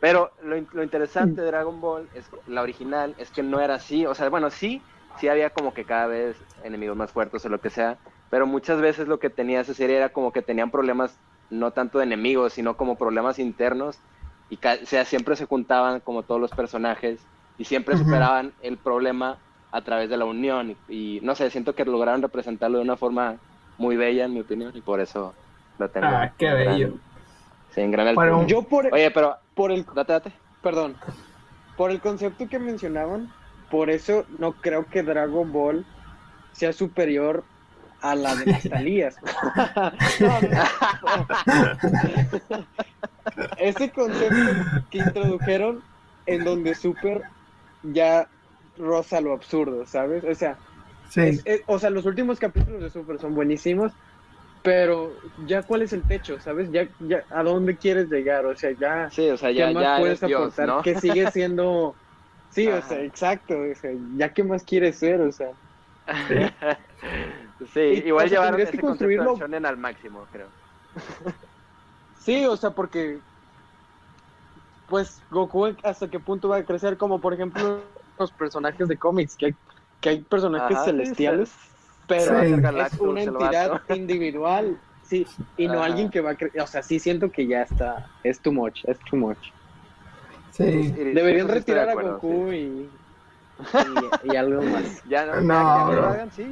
Pero lo, lo interesante de Dragon Ball, es la original, es que no era así. O sea, bueno, sí, sí había como que cada vez enemigos más fuertes o lo que sea, pero muchas veces lo que tenía esa serie era como que tenían problemas, no tanto de enemigos, sino como problemas internos. Y o sea, siempre se juntaban como todos los personajes y siempre superaban el problema a través de la unión y, y, no sé, siento que lograron representarlo de una forma muy bella en mi opinión y por eso lo tengo. Ah, qué gran- bello. sí, en gran Bueno. Yo por, Oye, pero por el date, date. perdón, por el concepto que mencionaban, por eso no creo que Dragon Ball sea superior a la de las Talías. No, no. Ese concepto que introdujeron en donde Super ya roza lo absurdo, ¿sabes? O sea, Sí. es- es- o sea, los últimos capítulos de Super son buenísimos, pero ya cuál es el techo, ¿sabes? Ya, ya a dónde quieres llegar, o sea, ya Sí, o sea, ¿qué ya, más ya puedes eres Dios, aportar? ¿no? Que sigue siendo Sí, o Ajá. sea, exacto, o sea, ya qué más quieres ser, o sea. sí, Y, igual o sea, llevaron tendrías ese construirlo- al máximo, creo. Sí, o sea, porque pues Goku hasta qué punto va a crecer, como por ejemplo los personajes de cómics, que hay, que hay personajes Ajá, celestiales, pero Sí. es una entidad individual, sí, y no Ajá. alguien que va a crecer, o sea, sí siento que ya está, es too much, es too much. Sí. Deberían de retirar a Goku sí. y, y, y algo más. Ya, no, No, ya, ya que lo bro. hagan, sí.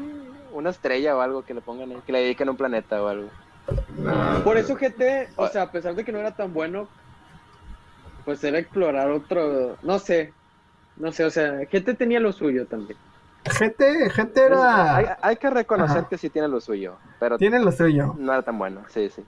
una estrella o algo que le pongan ahí, que le dediquen un planeta o algo. Por eso GT, o sea, a pesar de que no era tan bueno, pues era explorar otro, no sé, no sé, o sea, GT tenía lo suyo también. GT, GT era... Hay, hay que reconocer Ajá. que sí tiene lo suyo, pero Tiene lo suyo. no era tan bueno, sí, sí.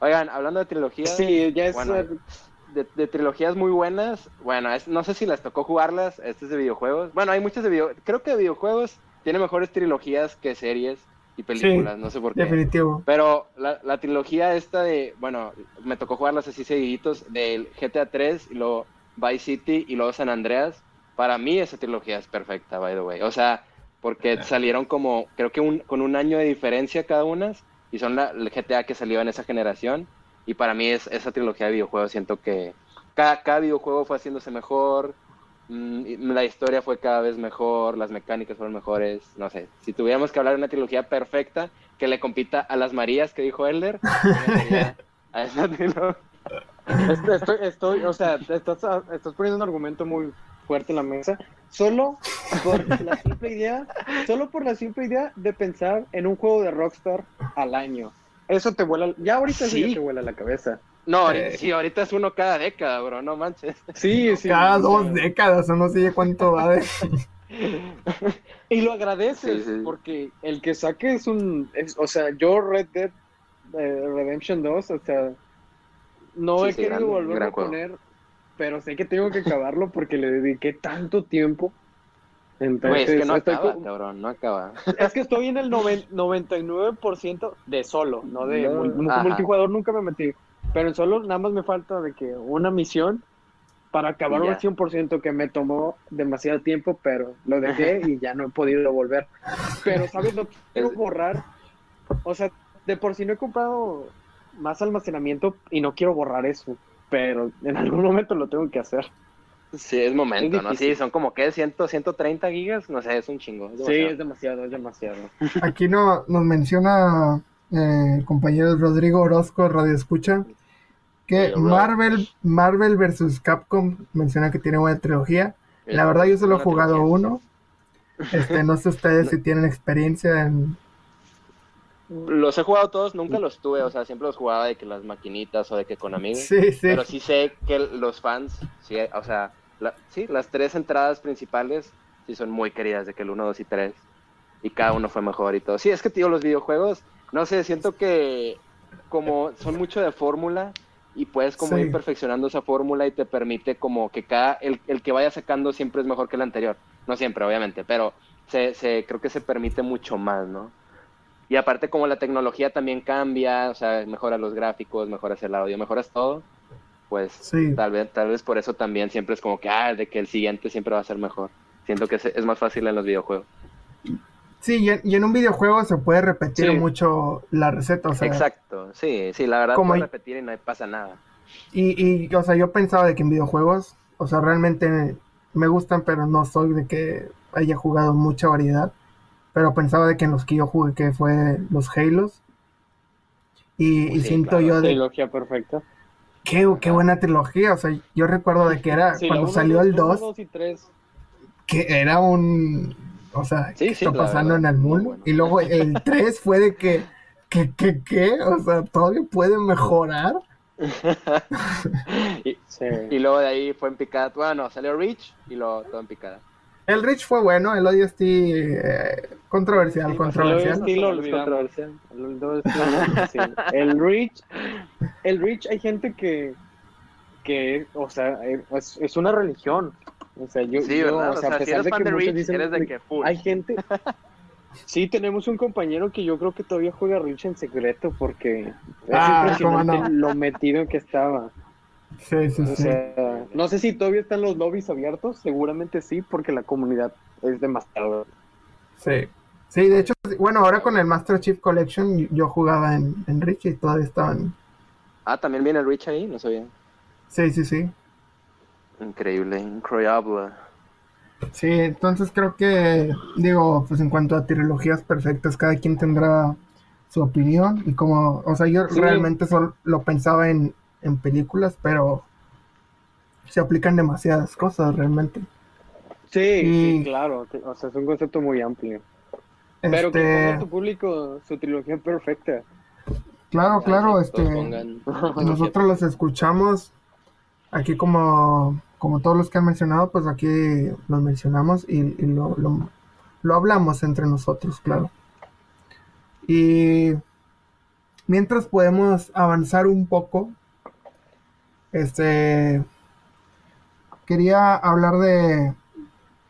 Oigan, hablando de trilogías, Sí, ya es... bueno, de, de trilogías muy buenas, bueno, es- no sé si les tocó jugarlas, este es de videojuegos. Bueno, hay muchas de videojuegos, creo que de videojuegos tiene mejores trilogías que series y películas, no sé por qué. Definitivo. Pero la, la trilogía esta de, bueno, me tocó jugarlas así seguiditos, del GTA 3 y luego Vice City y luego San Andreas. Para mí esa trilogía es perfecta, by the way. O sea, porque salieron como, creo que un, con un año de diferencia cada una y son la, el GTA que salió en esa generación. Y para mí es, esa trilogía de videojuegos siento que cada, cada videojuego fue haciéndose mejor, mm, y la historia fue cada vez mejor, las mecánicas fueron mejores, no sé. Si tuviéramos que hablar de una trilogía perfecta que le compita a las Marías que dijo Elder, a esa trilogía. Estoy, estoy, estoy- o sea, estás, estás poniendo un argumento muy fuerte en la mesa, solo por la simple idea, solo por la simple idea de pensar en un juego de Rockstar al año. Eso te vuela, ya ahorita sí, Sí. ya te vuela la cabeza. No, ahorita- Eh. sí, ahorita es uno cada década, bro, no manches. Sí, sí. Cada dos décadas o no sé cuánto va de... Y lo agradeces, Sí, sí. porque el que saque es un, es- o sea, yo Red Dead eh, Redemption 2, o sea, no Sí, he sí, querido gran a juego. poner, pero sé que tengo que acabarlo porque le dediqué tanto tiempo. Entonces, es que no acaba, como- cabrón, no acaba. es que estoy en el noven- 99% de solo, no de No, mul- ajá. multijugador, nunca me metí. Pero en solo nada más me falta de que una misión para acabar un 100% que me tomó demasiado tiempo, pero lo dejé y ya no he podido volver. Pero, ¿sabes? No quiero borrar. O sea, de por sí no he comprado más almacenamiento y no quiero borrar eso. Pero en algún momento lo tengo que hacer. Sí, es momento, Es ¿no? Sí, son como que 100, 130 gigas, no sé, es un chingo. es Sí, es demasiado, es demasiado. Aquí no, nos menciona eh, el compañero Rodrigo Orozco, Radio Escucha, que. Marvel, Marvel vs. Capcom menciona que tiene buena trilogía. La verdad yo solo he jugado trilogía. uno. Este, no sé ustedes si tienen experiencia en... Los he jugado todos, nunca los tuve, o sea, siempre los jugaba de que las maquinitas o de que con amigos. Sí, sí. Pero sí sé que los fans, sí, o sea, la- sí, las tres entradas principales sí son muy queridas, de que el 1, 2 y 3. Y cada uno fue mejor y todo. Sí, es que, tío, los videojuegos, no sé, siento que como son mucho de fórmula y puedes como Sí. ir perfeccionando esa fórmula y te permite como que cada, el, el que vaya sacando siempre es mejor que el anterior. No siempre, obviamente, pero se, se, creo que se permite mucho más, ¿no? Y aparte como la tecnología también cambia, o sea, mejoras los gráficos, mejoras el audio, mejoras todo, pues Sí. tal vez tal vez por eso también siempre es como que, ah, de que el siguiente siempre va a ser mejor. Siento que es, es más fácil en los videojuegos. Sí, y en, un videojuego se puede repetir Sí. mucho la receta, o sea, Exacto, sí, sí, la verdad Como puedes hay- repetir y no pasa nada. y, y, o sea, yo pensaba de que en videojuegos, o sea, realmente me gustan, pero no soy de que haya jugado mucha variedad, pero pensaba de que en los que yo jugué, que fue los Halos, y, siento claro, yo de Trilogía perfecta. qué, qué buena trilogía, o sea, yo recuerdo de que era, Sí, cuando uno, salió el uno, 2, dos y tres. que era un, o sea, Sí, ¿qué sí, está pasando verdad, en el mundo? bueno. Y luego el 3 fue de que, que, que, que, o sea, todavía puede mejorar. y, Sí. y luego de ahí fue en picada, bueno, salió Reach y luego todo en picada. El Rich fue bueno, el ODST eh, controversial, Sí, controversial. Lo. El, dos, sí. el Reach, el Reach hay gente que, que o sea, es, es una religión. O sea, yo, Sí, yo, ¿verdad? o sea, a si pesar eres de fan que de muchos Reach, dicen eres de que- full. hay gente. Sí, tenemos un compañero que yo creo que todavía juega Reach en secreto porque es Ah, impresionante no. lo metido que estaba. Sí, sí, O sí. sea, no sé si todavía están los lobbies abiertos, seguramente sí, porque la comunidad es demasiado. Sí. Sí, de hecho, bueno, ahora con el Master Chief Collection yo jugaba en, en Rich y todavía estaban. Ah, también viene el Reach ahí, no sabía. Sí, sí, sí. Increíble, increíble. Sí, entonces creo que, digo, pues en cuanto a trilogías perfectas, cada quien tendrá su opinión y como, o sea, yo Sí. realmente solo lo pensaba en, en películas, pero se aplican demasiadas cosas realmente. Sí, Y- sí, claro, o sea, es un concepto muy amplio. Pero que Este, ponga tu público su trilogía perfecta. claro, claro, este, pongan- nosotros los escuchamos aquí como, como todos los que han mencionado, pues aquí los mencionamos y, y lo, lo- lo hablamos entre nosotros, claro. Y mientras podemos avanzar un poco, este, quería hablar de,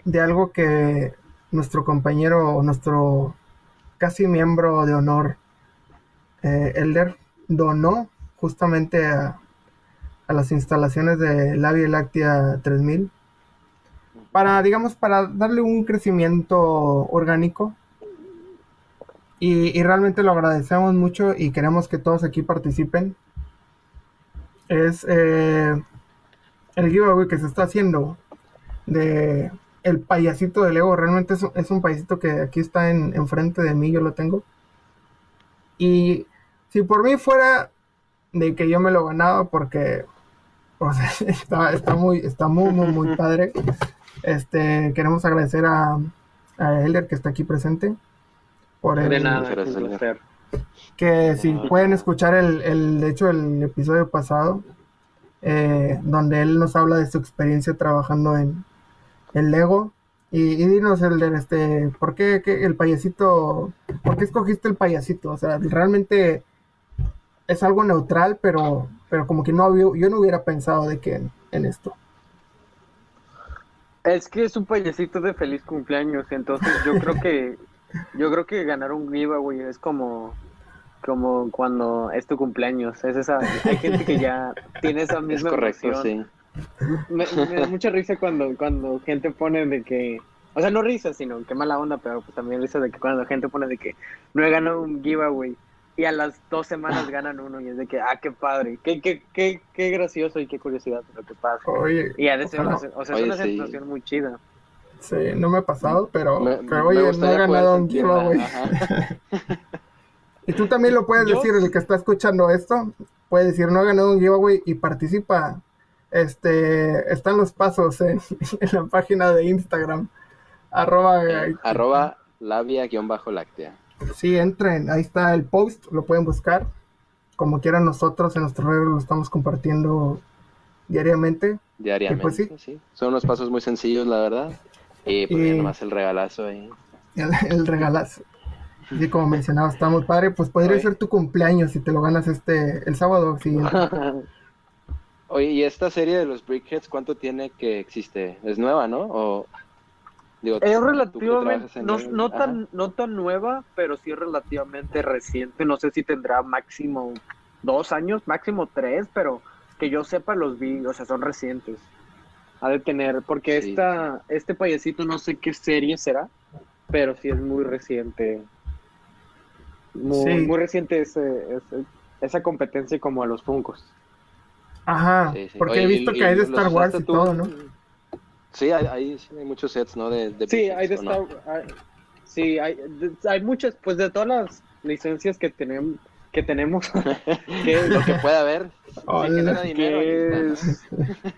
de algo que nuestro compañero, nuestro casi miembro de honor, eh, Elder, donó justamente a, a las instalaciones de la Vía Láctea 3000 para, digamos, para darle un crecimiento orgánico. Y, y realmente lo agradecemos mucho y queremos que todos aquí participen. Es eh, el giveaway que se está haciendo de el payasito de Lego. Realmente es, un- es un payasito que aquí está en, enfrente de mí, yo lo tengo. Y si por mí fuera de que yo me lo ganaba, porque o sea, está, está muy, está muy, muy, muy padre. Este, queremos agradecer a, a Elder que está aquí presente. Por el, De nada, que si pueden escuchar el, el, de hecho, el episodio pasado, eh, donde él nos habla de su experiencia trabajando en, en Lego. Y, dinos, Elder, este, ¿por qué, el payasito, por qué escogiste el payasito? O sea, realmente es algo neutral, pero, pero como que no había, yo no hubiera pensado de que en, en esto. Es que es un payasito de feliz cumpleaños, entonces yo creo que yo creo que ganar un giveaway es como como cuando es tu cumpleaños, es esa hay gente que ya tiene esa Es misma correcto, emoción. sí. Me, me da mucha risa cuando cuando gente pone de que o sea, no risa, sino que mala onda, pero pues también risa de que cuando gente pone de que no he ganado un giveaway y a las dos semanas ganan uno y es de que, ah, qué padre, qué, qué, qué, qué gracioso y qué curiosidad lo que pasa. Oye, Y ha de ser ojalá. o sea, es Oye, una sí. sensación muy chida. sí, no me ha pasado, pero, Me- pero oye, no he ganado un giveaway. Y tú también lo puedes Yo- decir, el que está escuchando esto, puede decir, no he ganado un giveaway y participa. Este, están los pasos en, en la página de Instagram. Arroba, arroba labia-láctea. sí, entren, ahí está el post, lo pueden buscar. Como quieran nosotros en nuestro redes lo estamos compartiendo diariamente. Diariamente, pues sí. sí. Son unos pasos muy sencillos, la verdad. Y pues Y- ya nomás el regalazo ahí. El, el regalazo. Y como mencionaba, está muy padre. Pues podría Oye. ser tu cumpleaños si te lo ganas este el sábado siguiente. Oye, ¿y esta serie de los Brickheads cuánto tiene que existe? ¿Es nueva, no? O, digo, Es relativamente, no, el- no Ajá. tan, no tan nueva, pero sí relativamente reciente. No sé si tendrá máximo dos años, máximo tres, pero que yo sepa los vi, o sea, son recientes. Ha de tener, porque Sí, esta, este payasito no sé qué serie será, pero sí es muy reciente. Muy, Sí. muy reciente ese, ese- esa competencia como a los Funcos. Ajá, Sí, sí. porque Oye, he visto y- que hay de Star Wars y tú. todo, ¿no? Sí, hay, hay, muchos sets, ¿no? De, de Sí, hay de. Star hay- Sí, hay, de- hay muchas, pues de todas las licencias que tenemos, que tenemos, que, Lo que pueda haber. Que es,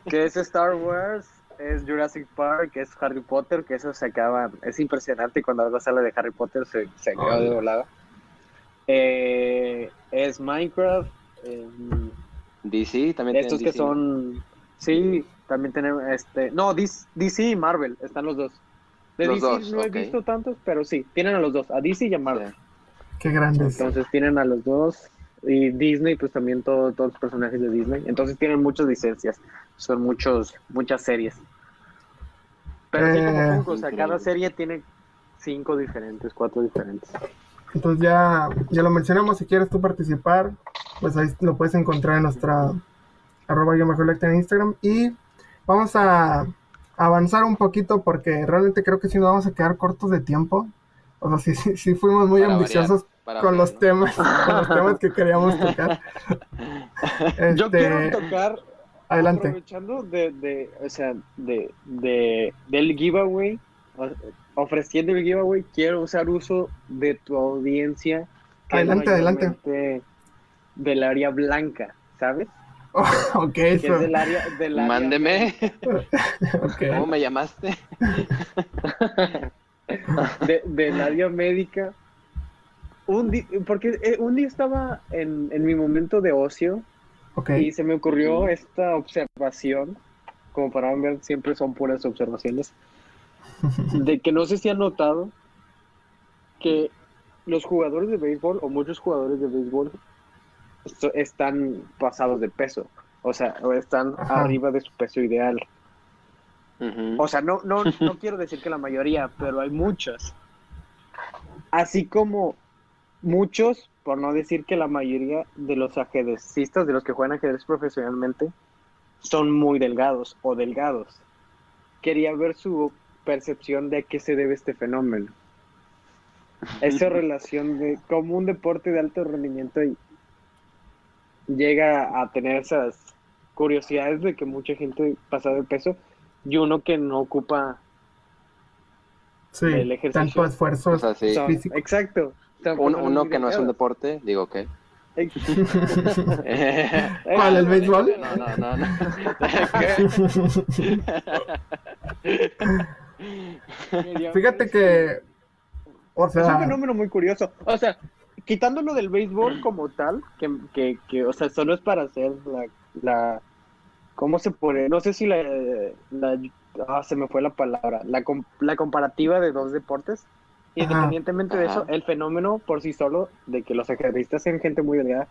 que es Star Wars, es Jurassic Park, es Harry Potter, que eso se acaba, es impresionante cuando algo sale de Harry Potter se, se acaba de volada. Eh, es Minecraft, eh, ¿no? DC también estos que DC. son, sí, también tenemos, este, no, DC, DC y Marvel, están los dos. De Los DC dos, no he visto tantos, pero sí, tienen a los dos, a DC y a Marvel. Qué grandes. Entonces tienen a los dos. Y Disney, pues también todo- todos los personajes de Disney. Entonces tienen muchas licencias. Son muchos, muchas series. Pero sí Eh, como Funko, o sea, cada serie tiene cinco diferentes, cuatro diferentes. Entonces ya, ya lo mencionamos, si quieres tú participar, pues ahí lo puedes encontrar en nuestra arroba yo mejor en Instagram. Y vamos a avanzar un poquito porque realmente creo que si nos vamos a quedar cortos de tiempo. O sea, sí, sí, sí fuimos muy Para ambiciosos variar, para con variar, los ¿no? temas, con los temas que queríamos tocar. Yo Este, quiero tocar, adelante. aprovechando de, de, o sea, de, de, del giveaway, ofreciendo el giveaway, quiero usar uso de tu audiencia. Adelante, adelante. Del área blanca, ¿sabes? ok, que eso. es del área, del área Mándeme. ok. ¿Cómo me llamaste? de, del área médica. Un di- porque eh, un día estaba en, en mi momento de ocio Ok. y se me ocurrió esta observación, como para ver, siempre son puras observaciones, de que no sé si han notado que los jugadores de béisbol o muchos jugadores de béisbol están pasados de peso, o sea, están Ajá. arriba de su peso ideal. O sea, no, no, no quiero decir que la mayoría, pero hay muchos. Así como muchos, por no decir que la mayoría de los ajedrecistas, de los que juegan ajedrez profesionalmente, son muy delgados o delgados. Quería ver su percepción de a qué se debe este fenómeno. Esa relación de cómo un deporte de alto rendimiento y- llega a tener esas curiosidades de que mucha gente pasa de peso y uno que no ocupa Sí, el ejercicio. tanto esfuerzo O sea, sí. son- físico. exacto Un- uno que no es un deporte, digo que. ¿Cuál, el béisbol? No, no, no. no. Fíjate que, o Es un sea, fenómeno muy curioso. O sea, quitándolo del béisbol como tal, que, que, que, o sea, solo es para hacer la, la ¿cómo se pone? No sé si la, la ah, se me fue la palabra, la, com- la comparativa de dos deportes. Ajá. Independientemente de eso, Ajá. el fenómeno por sí solo, de que los ajedrecistas sean gente muy delgada,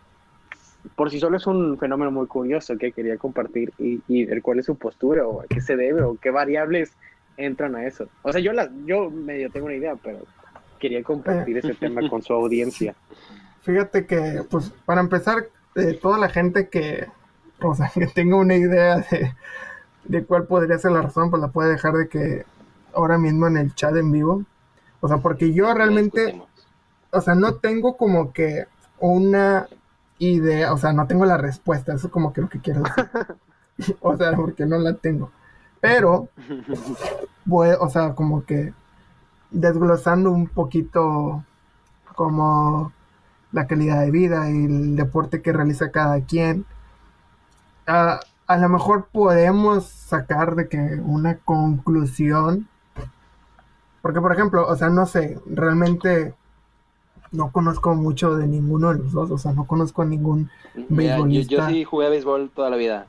por sí solo es un fenómeno muy curioso que quería compartir y, y ver cuál es su postura o a qué se debe o qué variables entran a eso. O sea, yo la, yo medio tengo una idea, pero quería compartir ese tema con su audiencia. fíjate que, pues, para empezar, eh, toda la gente que, o sea, que tenga una idea de, de cuál podría ser la razón, pues la puede dejar de que ahora mismo en el chat en vivo. O sea, porque yo realmente, o sea, no tengo como que una idea, o sea, no tengo la respuesta, eso es como que lo que quiero decir. o sea, porque no la tengo. Pero, voy, o sea, como que desglosando un poquito como la calidad de vida y el deporte que realiza cada quien, a, a lo mejor podemos sacar de que una conclusión, porque por ejemplo, o sea, no sé, realmente no conozco mucho de ninguno de los dos, o sea, no conozco a ningún Mira, yo, yo sí jugué a béisbol toda la vida.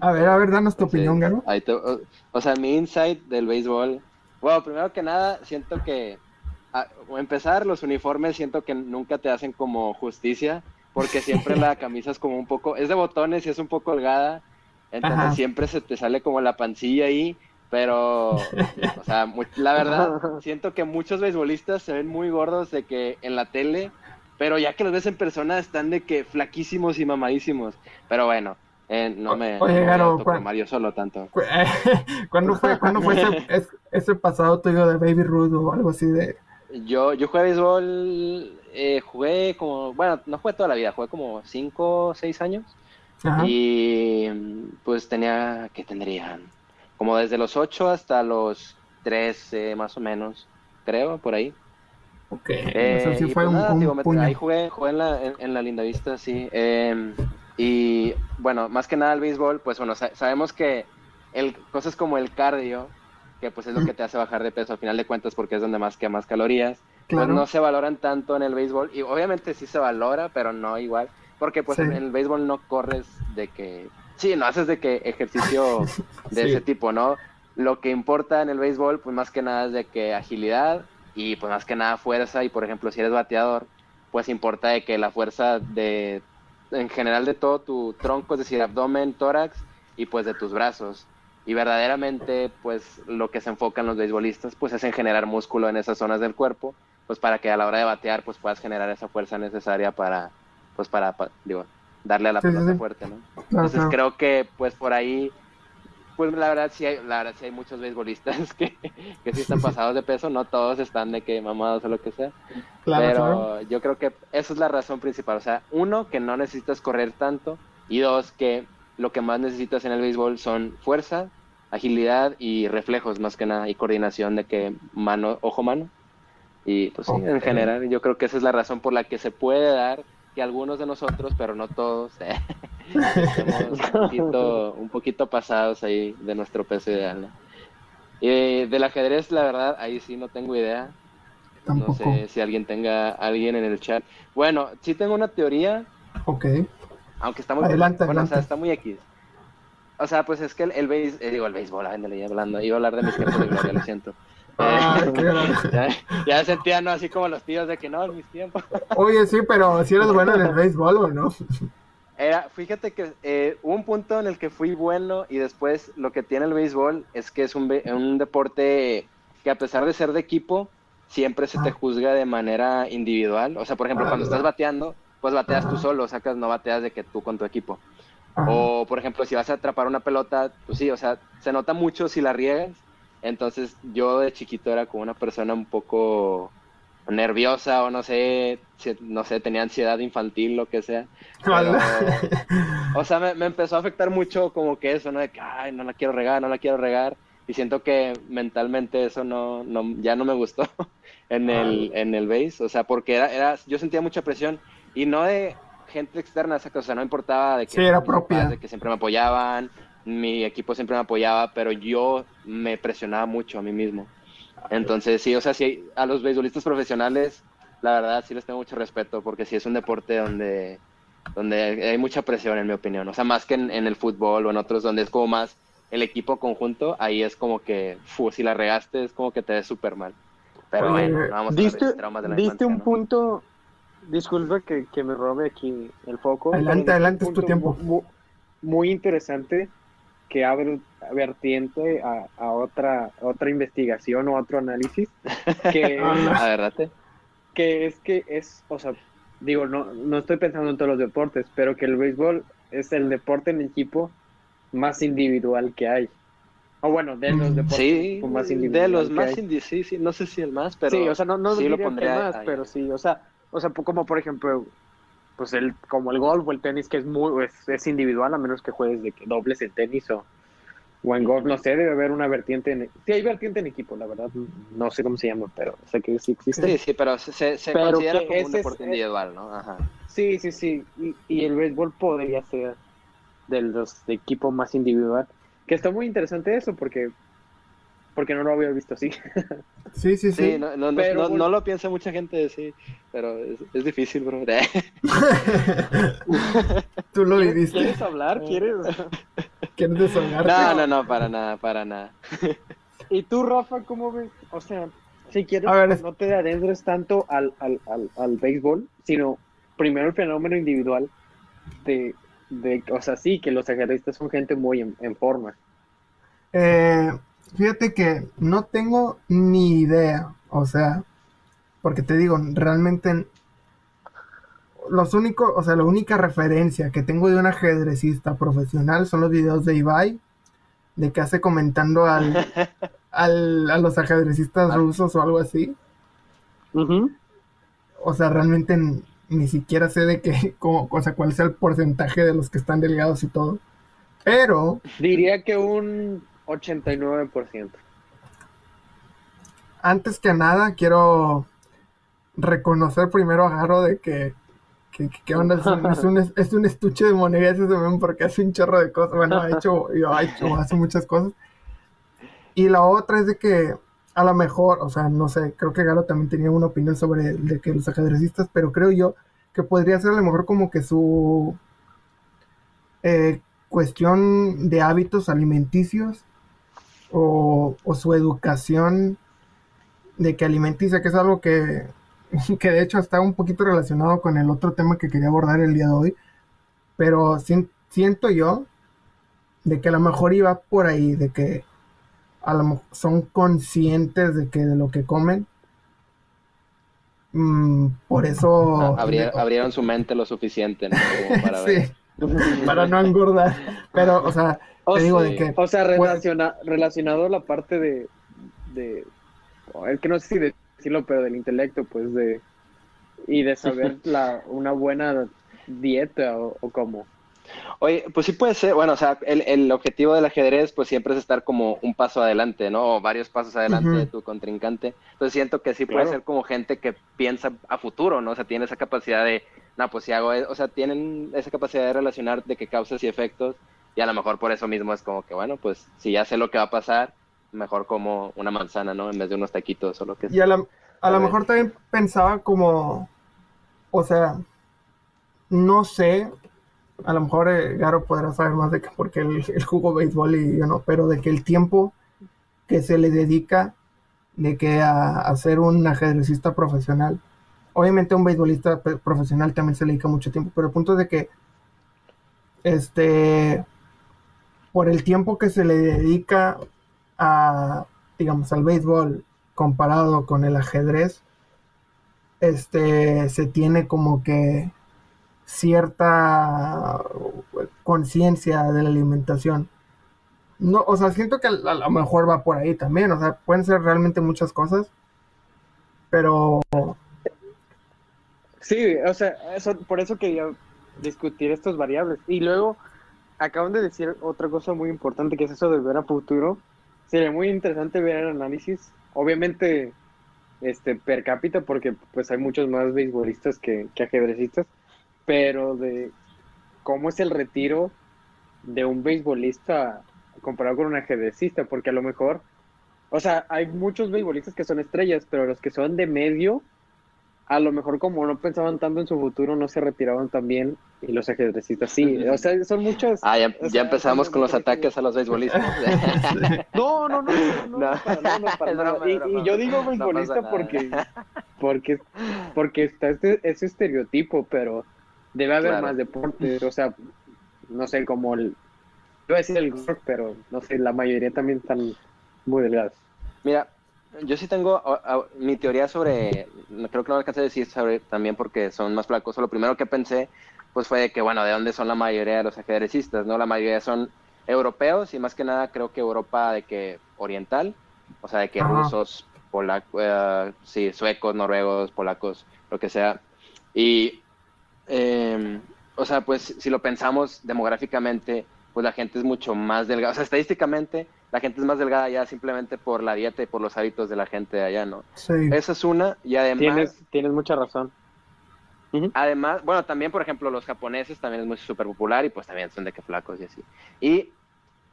A ver, a ver, danos tu Entonces, opinión, te- o, o sea, mi insight del béisbol. Bueno, primero que nada, siento que. A o empezar, los uniformes siento que nunca te hacen como justicia, porque siempre la camisa es como un poco. Es de botones y es un poco holgada, entonces Ajá. siempre se te sale como la pancilla ahí, pero. O sea, mu- la verdad, siento que muchos beisbolistas se ven muy gordos de que en la tele, pero ya que los ves en persona están de que flaquísimos y mamadísimos. Pero bueno, eh, no me, Oye, no Garo, autopromar yo solo tanto. Cu- ¿Cuándo fue, ¿cuándo fue ese, es- ese pasado tuyo de Baby Ruth o algo así de... Yo, yo jugué béisbol, eh, jugué como, bueno, no jugué toda la vida, jugué como 5 o 6 años. Ajá. Y pues tenía, ¿qué tendrían? Como desde los 8 hasta los 13 más o menos, creo, por ahí. Ok, Eh, o sea, sí y fue pues un, nada, un digo, me- puño. ahí jugué, jugué en la, en, en la Linda Vista, sí. Eh, y bueno, más que nada el béisbol, pues bueno, sa- sabemos que el, cosas como el cardio, que pues es lo que te hace bajar de peso al final de cuentas porque es donde más quemas calorías, Claro. pues no se valoran tanto en el béisbol. Y obviamente sí se valora, pero no igual. Porque pues Sí. en el béisbol no corres de que... Sí, no haces de que ejercicio de Sí. ese tipo, ¿no? Lo que importa en el béisbol, pues más que nada es de que agilidad y pues más que nada fuerza. Y por ejemplo, si eres bateador, pues importa de que la fuerza de... En general de todo tu tronco, es decir, abdomen, tórax y pues de tus brazos. Y verdaderamente, pues lo que se enfocan los beisbolistas, pues es en generar músculo en esas zonas del cuerpo, pues para que a la hora de batear, pues puedas generar esa fuerza necesaria para, pues para, pa- digo, darle a la Sí, pelota sí. fuerte, ¿no? Claro, Entonces claro. creo que, pues por ahí, pues la verdad sí hay, la verdad sí hay muchos beisbolistas que, que sí están pasados de peso, no todos están de que mamados o lo que sea, Claro, pero claro. yo creo que esa es la razón principal. O sea, uno, que no necesitas correr tanto. Y dos, que lo que más necesitas en el béisbol son fuerza, agilidad y reflejos más que nada. Y coordinación de que mano, ojo-mano. Y pues sí, en general yo creo que esa es la razón por la que se puede dar que algunos de nosotros, pero no todos, eh, estemos un poquito, un poquito pasados ahí de nuestro peso ideal. ¿no? Y del ajedrez, la verdad, ahí sí no tengo idea. Tampoco. No sé si alguien tenga alguien en el chat. Bueno, sí tengo una teoría. Ok. Aunque está muy adelante, bueno, adelante. O sea, está muy X. O sea, pues es que el, el béis, eh, digo el béisbol, ándale, hablando, iba a hablar de mis tiempos de gloria, lo siento. Ah, ya, ya sentía, ¿no? Así como los tíos de que no, en mis tiempos. Oye, sí, pero si eres bueno en el béisbol o no. Era, fíjate que eh, hubo un punto en el que fui bueno y después lo que tiene el béisbol es que es un, un deporte que a pesar de ser de equipo, siempre se te Ah. juzga de manera individual. O sea, por ejemplo, Ah, cuando estás bateando, pues bateas tú solo, sacas, no bateas de que tú con tu equipo. O, por ejemplo, si vas a atrapar una pelota, pues sí, o sea, se nota mucho si la riegas. Entonces, yo de chiquito era como una persona un poco nerviosa o no sé, no sé, tenía ansiedad infantil, lo que sea. Pero, o sea, me, me empezó a afectar mucho como que eso, ¿no? De que, ay, no la quiero regar, no la quiero regar. Y siento que mentalmente eso no, no ya no me gustó en el, en el base. O sea, porque era, era, yo sentía mucha presión. Y no de gente externa, esa cosa, no importaba de que, Sí, era propia. de que siempre me apoyaban, mi equipo siempre me apoyaba, pero yo me presionaba mucho a mí mismo. Entonces, sí, o sea, sí, a los beisbolistas profesionales, la verdad, sí les tengo mucho respeto, porque sí es un deporte donde, donde hay mucha presión, en mi opinión. O sea, más que en, en el fútbol o en otros, donde es como más el equipo conjunto, ahí es como que, fu, si la regaste, es como que te ves súper mal. Pero Oye, bueno, no vamos a Diste, de traumas de la diste infancia, un ¿no? punto, disculpa que, que me robe aquí el foco. Adelante, adelante, es tu tiempo. mu- muy interesante que abre vertiente a, a otra otra investigación o otro análisis que, Ah, date. que es que es, o sea, digo, no, no estoy pensando en todos los deportes, pero que el béisbol es el deporte en equipo más individual que hay. O bueno, de los Mm. deportes Sí, más de individual los que más hay. indi sí, sí, no sé si el más, pero sí, o sea, no, no sí diría lo que pondría más, ahí. pero sí, o sea, o sea, como por ejemplo, pues el, como el golf o el tenis, que es muy, es, es individual, a menos que juegues de que dobles en tenis o, o en golf, no sé, debe haber una vertiente en, sí hay vertiente en equipo, la verdad, no sé cómo se llama, pero sé que sí existe. Sí, sí, pero se, se, Pero considera como un es- deporte individual, ¿no? Ajá. Sí, sí, sí. Y, y el béisbol podría ser de los de equipo más individual. Que está muy interesante eso porque porque no lo había visto así. Sí, sí, Sí, sí. no, no, no, Pero no, lo piensa mucha gente, sí, pero es, es difícil, bro. Tú lo ¿Quieres, viviste. ¿Quieres hablar? ¿Quieres? ¿Quieres desahogarte? No, no, no, para nada, para nada. ¿Y tú, Rafa, cómo ves? O sea, si quieres, A ver, es- no te adentres tanto al, al, al, al béisbol, sino primero el fenómeno individual de, de, o sea, sí, que los ajedrecistas son gente muy en, en forma. Eh, fíjate que no tengo ni idea, o sea, porque te digo, realmente los únicos, o sea, la única referencia que tengo de un ajedrecista profesional son los videos de Ibai, de que hace comentando al, al- a los ajedrecistas rusos o algo así. O sea, realmente ni siquiera sé de qué, o sea, cuál sea el porcentaje de los que están delgados y todo. Pero Diría que un 89%. antes que nada, quiero reconocer primero a Garo de que, que, que- es, un, es, un, es un estuche de monerías ese men porque hace un chorro de cosas. Bueno, ha hecho, ha hecho, muchas cosas. Y la otra es de que a lo mejor, o sea, no sé, creo que Garo también tenía una opinión sobre de que los ajedrecistas, pero creo yo que podría ser a lo mejor como que su eh, cuestión de hábitos alimenticios o, o su educación de que alimenticia, que es algo que, que de hecho está un poquito relacionado con el otro tema que quería abordar el día de hoy, pero sien- siento yo de que a lo mejor iba por ahí, de que a lo son conscientes de que de lo que comen. Mm, por eso Abri- abrieron su mente lo suficiente, ¿no? Como para ver. sí, para no engordar. Pero, o sea, O te digo sea, de que O sea, Pues- relaciona, relacionado a la parte de, de el que no sé si decirlo, pero del intelecto, pues de y de saber la una buena dieta o, o cómo. Oye, pues sí puede ser, bueno, o sea, el, el objetivo del ajedrez pues siempre es estar como un paso adelante, ¿no? O varios pasos adelante de tu contrincante. Entonces siento que sí puede Claro. ser como gente que piensa a futuro, ¿no? O sea, tiene esa capacidad de, no, pues si hago, e- o sea, tienen esa capacidad de relacionar de que causas y efectos y a lo mejor por eso mismo es como que, bueno, pues si ya sé lo que va a pasar, mejor como una manzana, ¿no? En vez de unos taquitos o lo que Y sea. a, la- a lo ver. mejor también pensaba como, o sea, no sé, a lo mejor eh, Garo podrá saber más de que porque él, él jugó béisbol y yo no, pero de que el tiempo que se le dedica de que a, a ser un ajedrecista profesional, obviamente a un beisbolista profesional también se le dedica mucho tiempo, pero el punto es de que este por el tiempo que se le dedica a digamos al béisbol comparado con el ajedrez este se tiene como que cierta conciencia de la alimentación no o sea siento que a, lo mejor va por ahí también o sea pueden ser realmente muchas cosas pero Sí, o sea, eso, por eso quería discutir estas variables. Y luego, acaban de decir otra cosa muy importante, que es eso de ver a futuro. Sería muy interesante ver el análisis, obviamente, este, per cápita, porque pues hay muchos más beisbolistas que, que ajedrecistas, pero de cómo es el retiro de un beisbolista comparado con un ajedrecista, porque a lo mejor, o sea, hay muchos beisbolistas que son estrellas, pero los que son de medio, a lo mejor como no pensaban tanto en su futuro, no se retiraban tan bien y los ajedrecistas sí. O sea, son muchas... Ah, ya, o ya sea, empezamos con los ataques a los beisbolistas. No, no, no, no, no, para para broma, Y, es broma. y yo digo beisbolista porque, porque, porque está este, ese estereotipo, pero debe haber Claro. más deportes, o sea, no sé, como el, iba a decir el golf, pero no sé, la mayoría también están muy delgados. Mira, yo sí tengo a- a- mi teoría sobre, creo que no alcancé a decir sobre también porque son más flacos. Lo primero que pensé, pues fue de que, bueno, ¿de dónde son la mayoría de los ajedrecistas? ¿No? La mayoría son europeos y más que nada creo que Europa de que oriental, o sea, de que Ajá. rusos, polacos, sí, suecos, noruegos, polacos, lo que sea. Y, eh, o sea, pues si lo pensamos demográficamente, pues la gente es mucho más delgada. O sea, estadísticamente, la gente es más delgada ya simplemente por la dieta y por los hábitos de la gente de allá, ¿no? sí Esa es una. Y además, Tienes, tienes mucha razón. además, bueno, también, por ejemplo, los japoneses también es muy súper popular y pues también son de que flacos y así. Y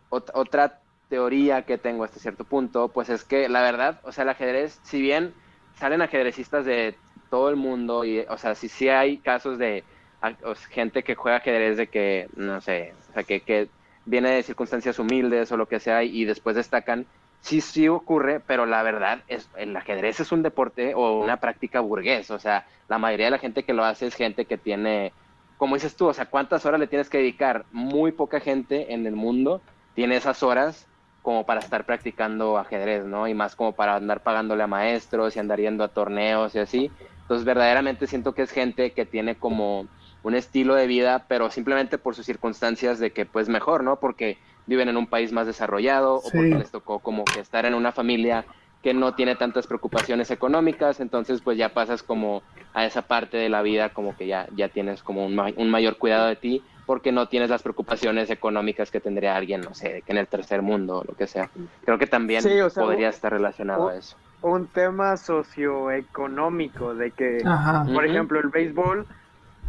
ot- otra teoría que tengo hasta cierto punto, pues es que la verdad, o sea, el ajedrez, si bien salen ajedrecistas de todo el mundo y, o sea, sí, sí hay casos de a- o sea, gente que juega ajedrez de que, no sé, o sea, que, que viene de circunstancias humildes o lo que sea y después destacan, sí, sí ocurre, pero la verdad es, el ajedrez es un deporte o una práctica burgués, o sea, la mayoría de la gente que lo hace es gente que tiene, como dices tú, o sea, ¿cuántas horas le tienes que dedicar? Muy poca gente en el mundo tiene esas horas como para estar practicando ajedrez, ¿no? Y más como para andar pagándole a maestros y andar yendo a torneos y así. Entonces, verdaderamente siento que es gente que tiene como un estilo de vida, pero simplemente por sus circunstancias de que pues mejor, ¿no? Porque viven en un país más desarrollado o porque les tocó como que estar en una familia que no tiene tantas preocupaciones económicas, entonces pues ya pasas como a esa parte de la vida como que ya, ya tienes como un, ma- un mayor cuidado de ti porque no tienes las preocupaciones económicas que tendría alguien, no sé, que en el tercer mundo o lo que sea. Creo que también Sí, o sea, podría estar relacionado a eso. Un tema socioeconómico de que... ajá Por ejemplo, el béisbol,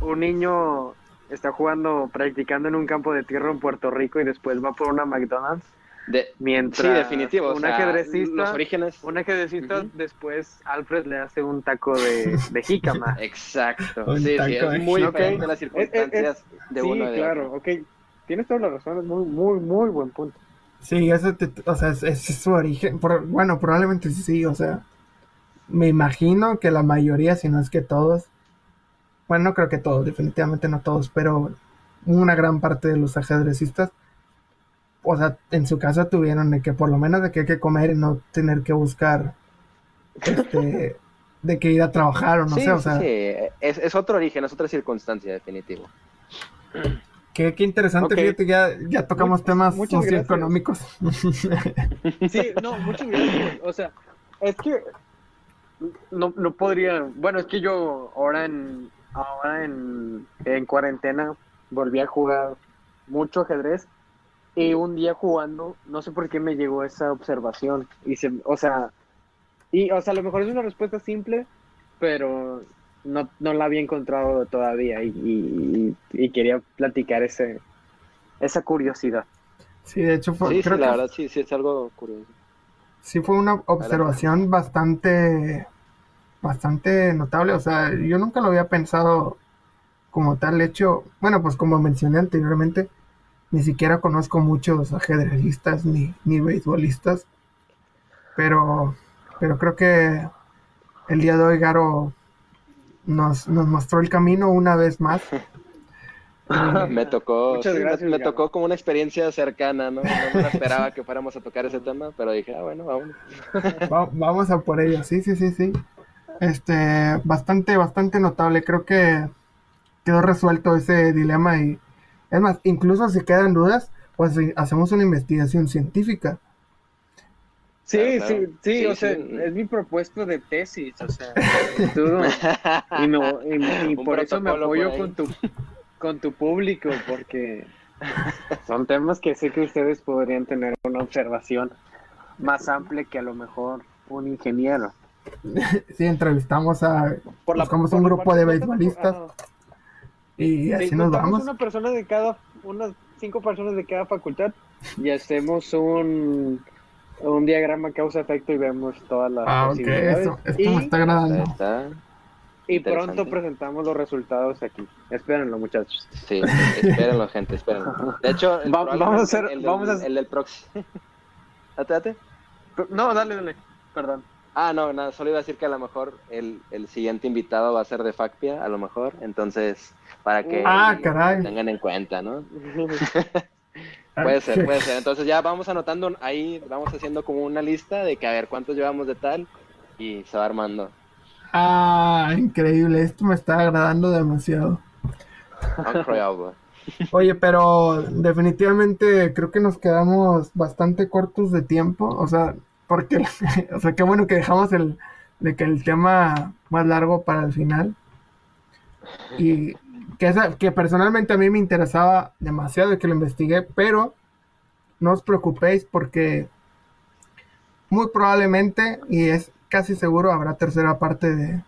un niño está jugando, practicando en un campo de tierra en Puerto Rico y después va por una McDonald's, De, mientras sí, definitivo. o un sea, ajedrecista, Los orígenes. un ajedrecista, después Alfred le hace un taco de, de jícama. Exacto. Un Sí, sí, de es muy jícama. diferente Ok. las circunstancias de sí, uno y de claro, otro. ok. Tienes toda la razón, es muy, muy, muy buen punto. Sí, eso te- o sea, es, es su origen. Por- bueno, probablemente sí, o sea, me imagino que la mayoría, si no es que todos, bueno, no creo que todos, definitivamente no todos, pero una gran parte de los ajedrecistas, o sea, en su casa tuvieron de que por lo menos de que hay que comer y no tener que buscar, este, de que ir a trabajar o no sí, sé, o sea, sí. Es, es otro origen, es otra circunstancia, definitivo. qué, qué interesante, fíjate, ya, ya tocamos temas socioeconómicos. Sí, no, muchas gracias. O sea, es que no, no podría. Bueno, es que yo ahora en ahora en, en cuarentena volví a jugar mucho ajedrez y un día jugando, no sé por qué me llegó esa observación y se, o sea, y o sea, a lo mejor es una respuesta simple, pero no, no la había encontrado todavía y, y- quería platicar ese esa curiosidad. Sí, de hecho, fue, Sí, sí, creo la verdad, sí, sí, es algo curioso. sí fue una observación bastante, bastante notable. O sea, yo nunca lo había pensado como tal hecho. Bueno, pues como mencioné anteriormente, ni siquiera conozco muchos ajedrecistas ni, ni beisbolistas. Pero, pero creo que el día de hoy Garo nos, nos mostró el camino una vez más. me tocó, me, tocó como una experiencia cercana, ¿no? No me esperaba que fuéramos a tocar ese tema, pero dije, ah, bueno, vamos. vamos a por ello, sí, sí, sí, sí. Este, bastante, bastante notable. Creo que quedó resuelto ese dilema y, es más, incluso si quedan dudas, pues hacemos una investigación científica. Sí, sí, sí, o sea, es mi propuesta de tesis, o sea, y, por eso me apoyo con tu, con tu público, porque son temas que sé que ustedes podrían tener una observación más amplia que a lo mejor un ingeniero. Sí, entrevistamos a por la, buscamos un grupo de beisbolistas y así nos vamos. Una persona de cada, unas cinco personas de cada facultad y hacemos un un diagrama causa-efecto y vemos todas las ah, Esto, esto me está agradando. y pronto presentamos los resultados aquí. Espérenlo, muchachos. Sí, espérenlo, gente, espérenlo. De hecho, vamos a hacer... El, vamos a... el del próximo. date, date. No, dale, dale. Perdón. Ah, no, nada, solo iba a decir que a lo mejor el, el siguiente invitado va a ser de Facpia, a lo mejor. Entonces, para que ah, tengan en cuenta, ¿no? Puede ser, puede ser. Entonces ya vamos anotando ahí, vamos haciendo como una lista de que a ver cuántos llevamos de tal y se va armando. Ah, increíble, esto me está agradando demasiado. Oye, pero definitivamente creo que nos quedamos bastante cortos de tiempo, o sea, porque, o sea, qué bueno que dejamos el, de que el tema más largo para el final. Y que, que personalmente a mí me interesaba demasiado y que lo investigué, pero no os preocupéis porque muy probablemente, y es casi seguro, habrá tercera parte de,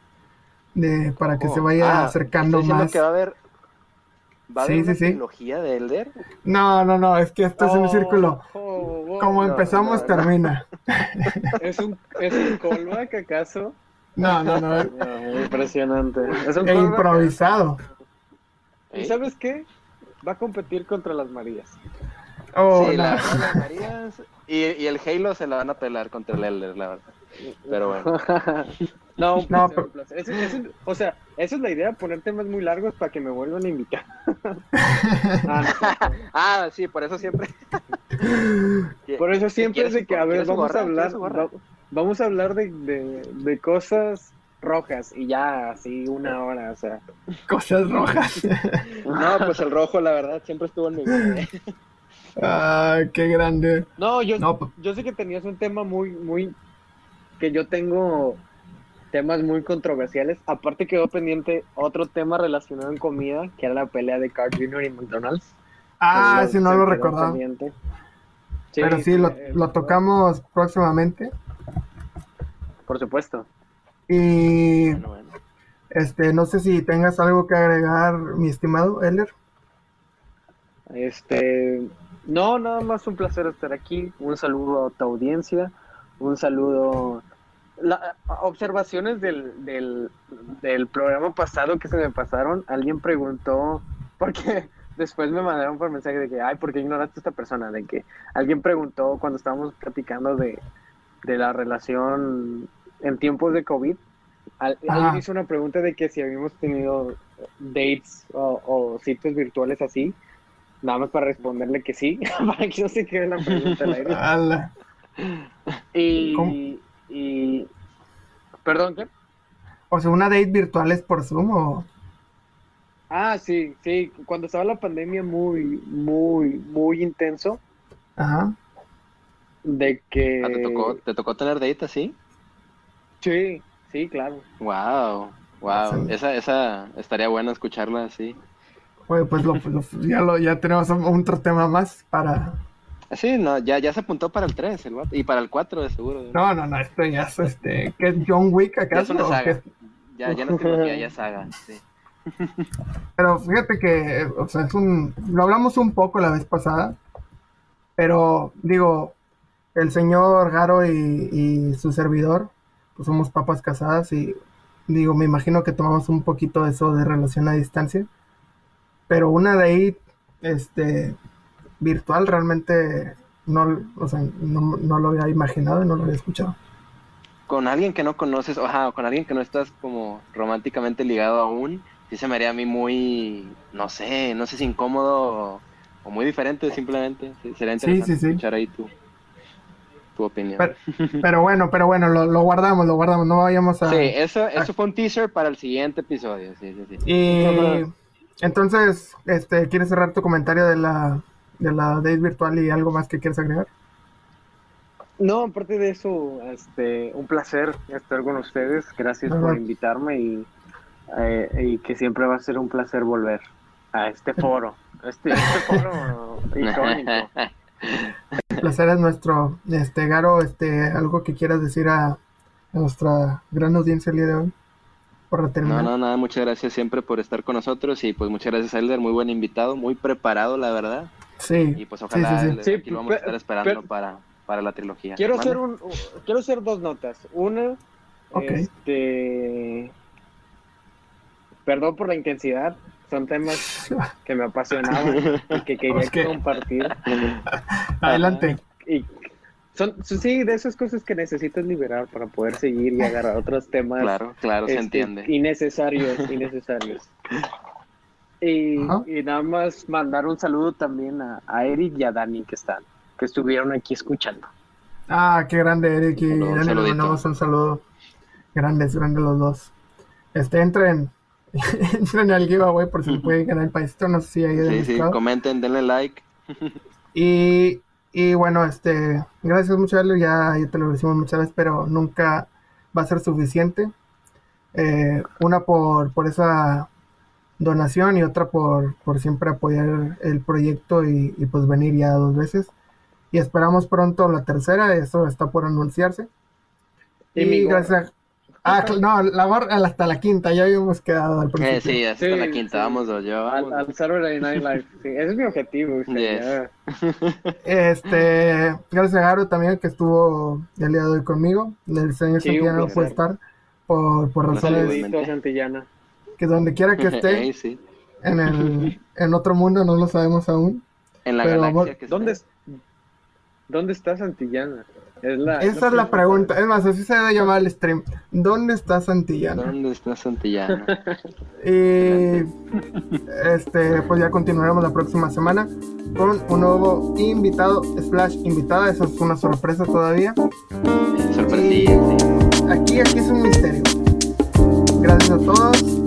de para que se oh, vaya ah, acercando más. que va a haber, ¿va a haber una trilogía de Elder? No, no, no, es que esto es un oh, círculo. Oh, Como empezamos, termina. ¿Es un, ¿Es un callback acaso? No, no, no. impresionante. Es un e improvisado. ¿Y sabes qué? Va a competir contra las Marías. Oh, sí, las Marías y, y, el Halo se la van a pelar contra el Elder, la verdad. Pero bueno. no, un placer, no, un placer. o sea, esa es la idea, poner temas muy largos para que me vuelvan a invitar. ah, ah, sí, por eso siempre. por eso siempre es de que, a ver, vamos a hablar, vamos a hablar de, de, de cosas rojas y ya así una hora, o sea. Cosas rojas. no, pues el rojo, la verdad, siempre estuvo en mi vida. ah, qué grande. No, yo, pues yo sé que tenías un tema muy, muy, que yo tengo temas muy controversiales. Aparte quedó pendiente otro tema relacionado en comida, que era la pelea de Carl Jr. y McDonald's. Ah, si no lo recordaba. Pero sí, lo, eh, lo tocamos próximamente. Por supuesto. Y este, no sé si tengas algo que agregar, mi estimado Eller. Este, no, nada más un placer estar aquí. Un saludo a tu audiencia. Un saludo. La, observaciones del, del, del programa pasado que se me pasaron. Alguien preguntó, porque después me mandaron por mensaje de que, ay, ¿por qué ignoraste a esta persona? De que alguien preguntó cuando estábamos platicando de, de la relación en tiempos de COVID, alguien hizo una pregunta de que si habíamos tenido dates o, sitios virtuales así. Nada más para responderle que sí, para que no se quede la pregunta al aire. y, Perdón, ¿qué? O sea, una date virtual es por Zoom o... Ah, sí, sí. Cuando estaba la pandemia muy, muy, muy intenso. Ajá. De que... Ah, ¿te, tocó, ¿Te tocó tener date así? Sí, sí, claro. Wow, wow. Esa, esa estaría bueno escucharla así. Oye, pues ya, lo, ya tenemos otro tema más para... Sí, no, ya, ya se apuntó para el 3 el y para el 4 de seguro. No, no, no, esto ya es, este, ¿qué es John Wick acaso? Ya es saga. Ya, ya no trilogía, ya saga, sí. Pero fíjate que, o sea, es un, lo hablamos un poco la vez pasada, pero digo, el señor Garo y, y su servidor, pues somos papas casadas y digo, me imagino que tomamos un poquito eso de relación a distancia, pero una de ahí, este, virtual realmente no, o sea, no, no lo había imaginado y no lo había escuchado. Con alguien que no conoces, o con alguien que no estás como románticamente ligado aún, sí se me haría a mí muy, no sé, no sé si incómodo o, muy diferente simplemente. sería interesante escuchar ahí tu, tu opinión. Pero, bueno, pero bueno, lo, lo, guardamos, lo guardamos, no vayamos a... Sí, eso, eso fue un teaser para el siguiente episodio, sí, sí, sí. Y entonces, este, ¿quieres cerrar tu comentario de la, de la Date virtual y algo más que quieres agregar? No, aparte de eso, este, un placer estar con ustedes. Gracias por invitarme y, eh, y que siempre va a ser un placer volver a este foro, este, este foro icónico. El placer es nuestro. Este, Garo, este, algo que quieras decir a, nuestra gran audiencia el día de hoy. Por no, no, nada, muchas gracias siempre por estar con nosotros y pues muchas gracias Elder, muy buen invitado, muy preparado la verdad. Sí. Y pues ojalá sí, sí, aquí lo vamos a estar esperando para, para la trilogía. Quiero hacer un, quiero hacer dos notas. Una, este perdón por la intensidad, son temas que me apasionaban y que quería compartir. Adelante. Y son, sí, de esas cosas que necesitas liberar para poder seguir y agarrar otros temas. Claro, claro, se este, entiende. Innecesarios, innecesarios. Y, nada más mandar un saludo también a, Eric y a Dani que están, que estuvieron aquí escuchando. Ah, qué grande Eric y Dani, le mandamos un saludo. Grandes, grandes los dos. Este, entren, Entren al giveaway por si pueden ganar el paisito. No sé si hay Sí, sí, comenten, denle like. y, y bueno, este, gracias mucho, Ya, ya te lo decimos muchas veces, pero nunca va a ser suficiente. Eh, una por, por esa donación y otra por, por siempre apoyar el proyecto y, y, pues venir ya dos veces. Y esperamos pronto la tercera, eso está por anunciarse. Y, gracias, Ah, no, la barra hasta la quinta, ya habíamos quedado al principio. Eh, sí, hasta la quinta, vamos dos, yo. Al, al, Saturday Night Live, sí, ese es mi objetivo. Este, gracias a Garo también que estuvo el día de hoy conmigo. El señor Santillana no puede estar por, por razones. Santillana. Que donde quiera que esté, en, el, en otro mundo, no lo sabemos aún. En la galaxia que ¿Dónde, ¿Dónde está Santillana? Esa es la pregunta. Es más, así se debe llamar el stream. ¿Dónde está Santillana? ¿Dónde está Santillana? y este, pues ya continuaremos la próxima semana con un nuevo invitado, slash invitada. Eso es una sorpresa todavía. Sorpresilla, Aquí, aquí es un misterio. Gracias a todos.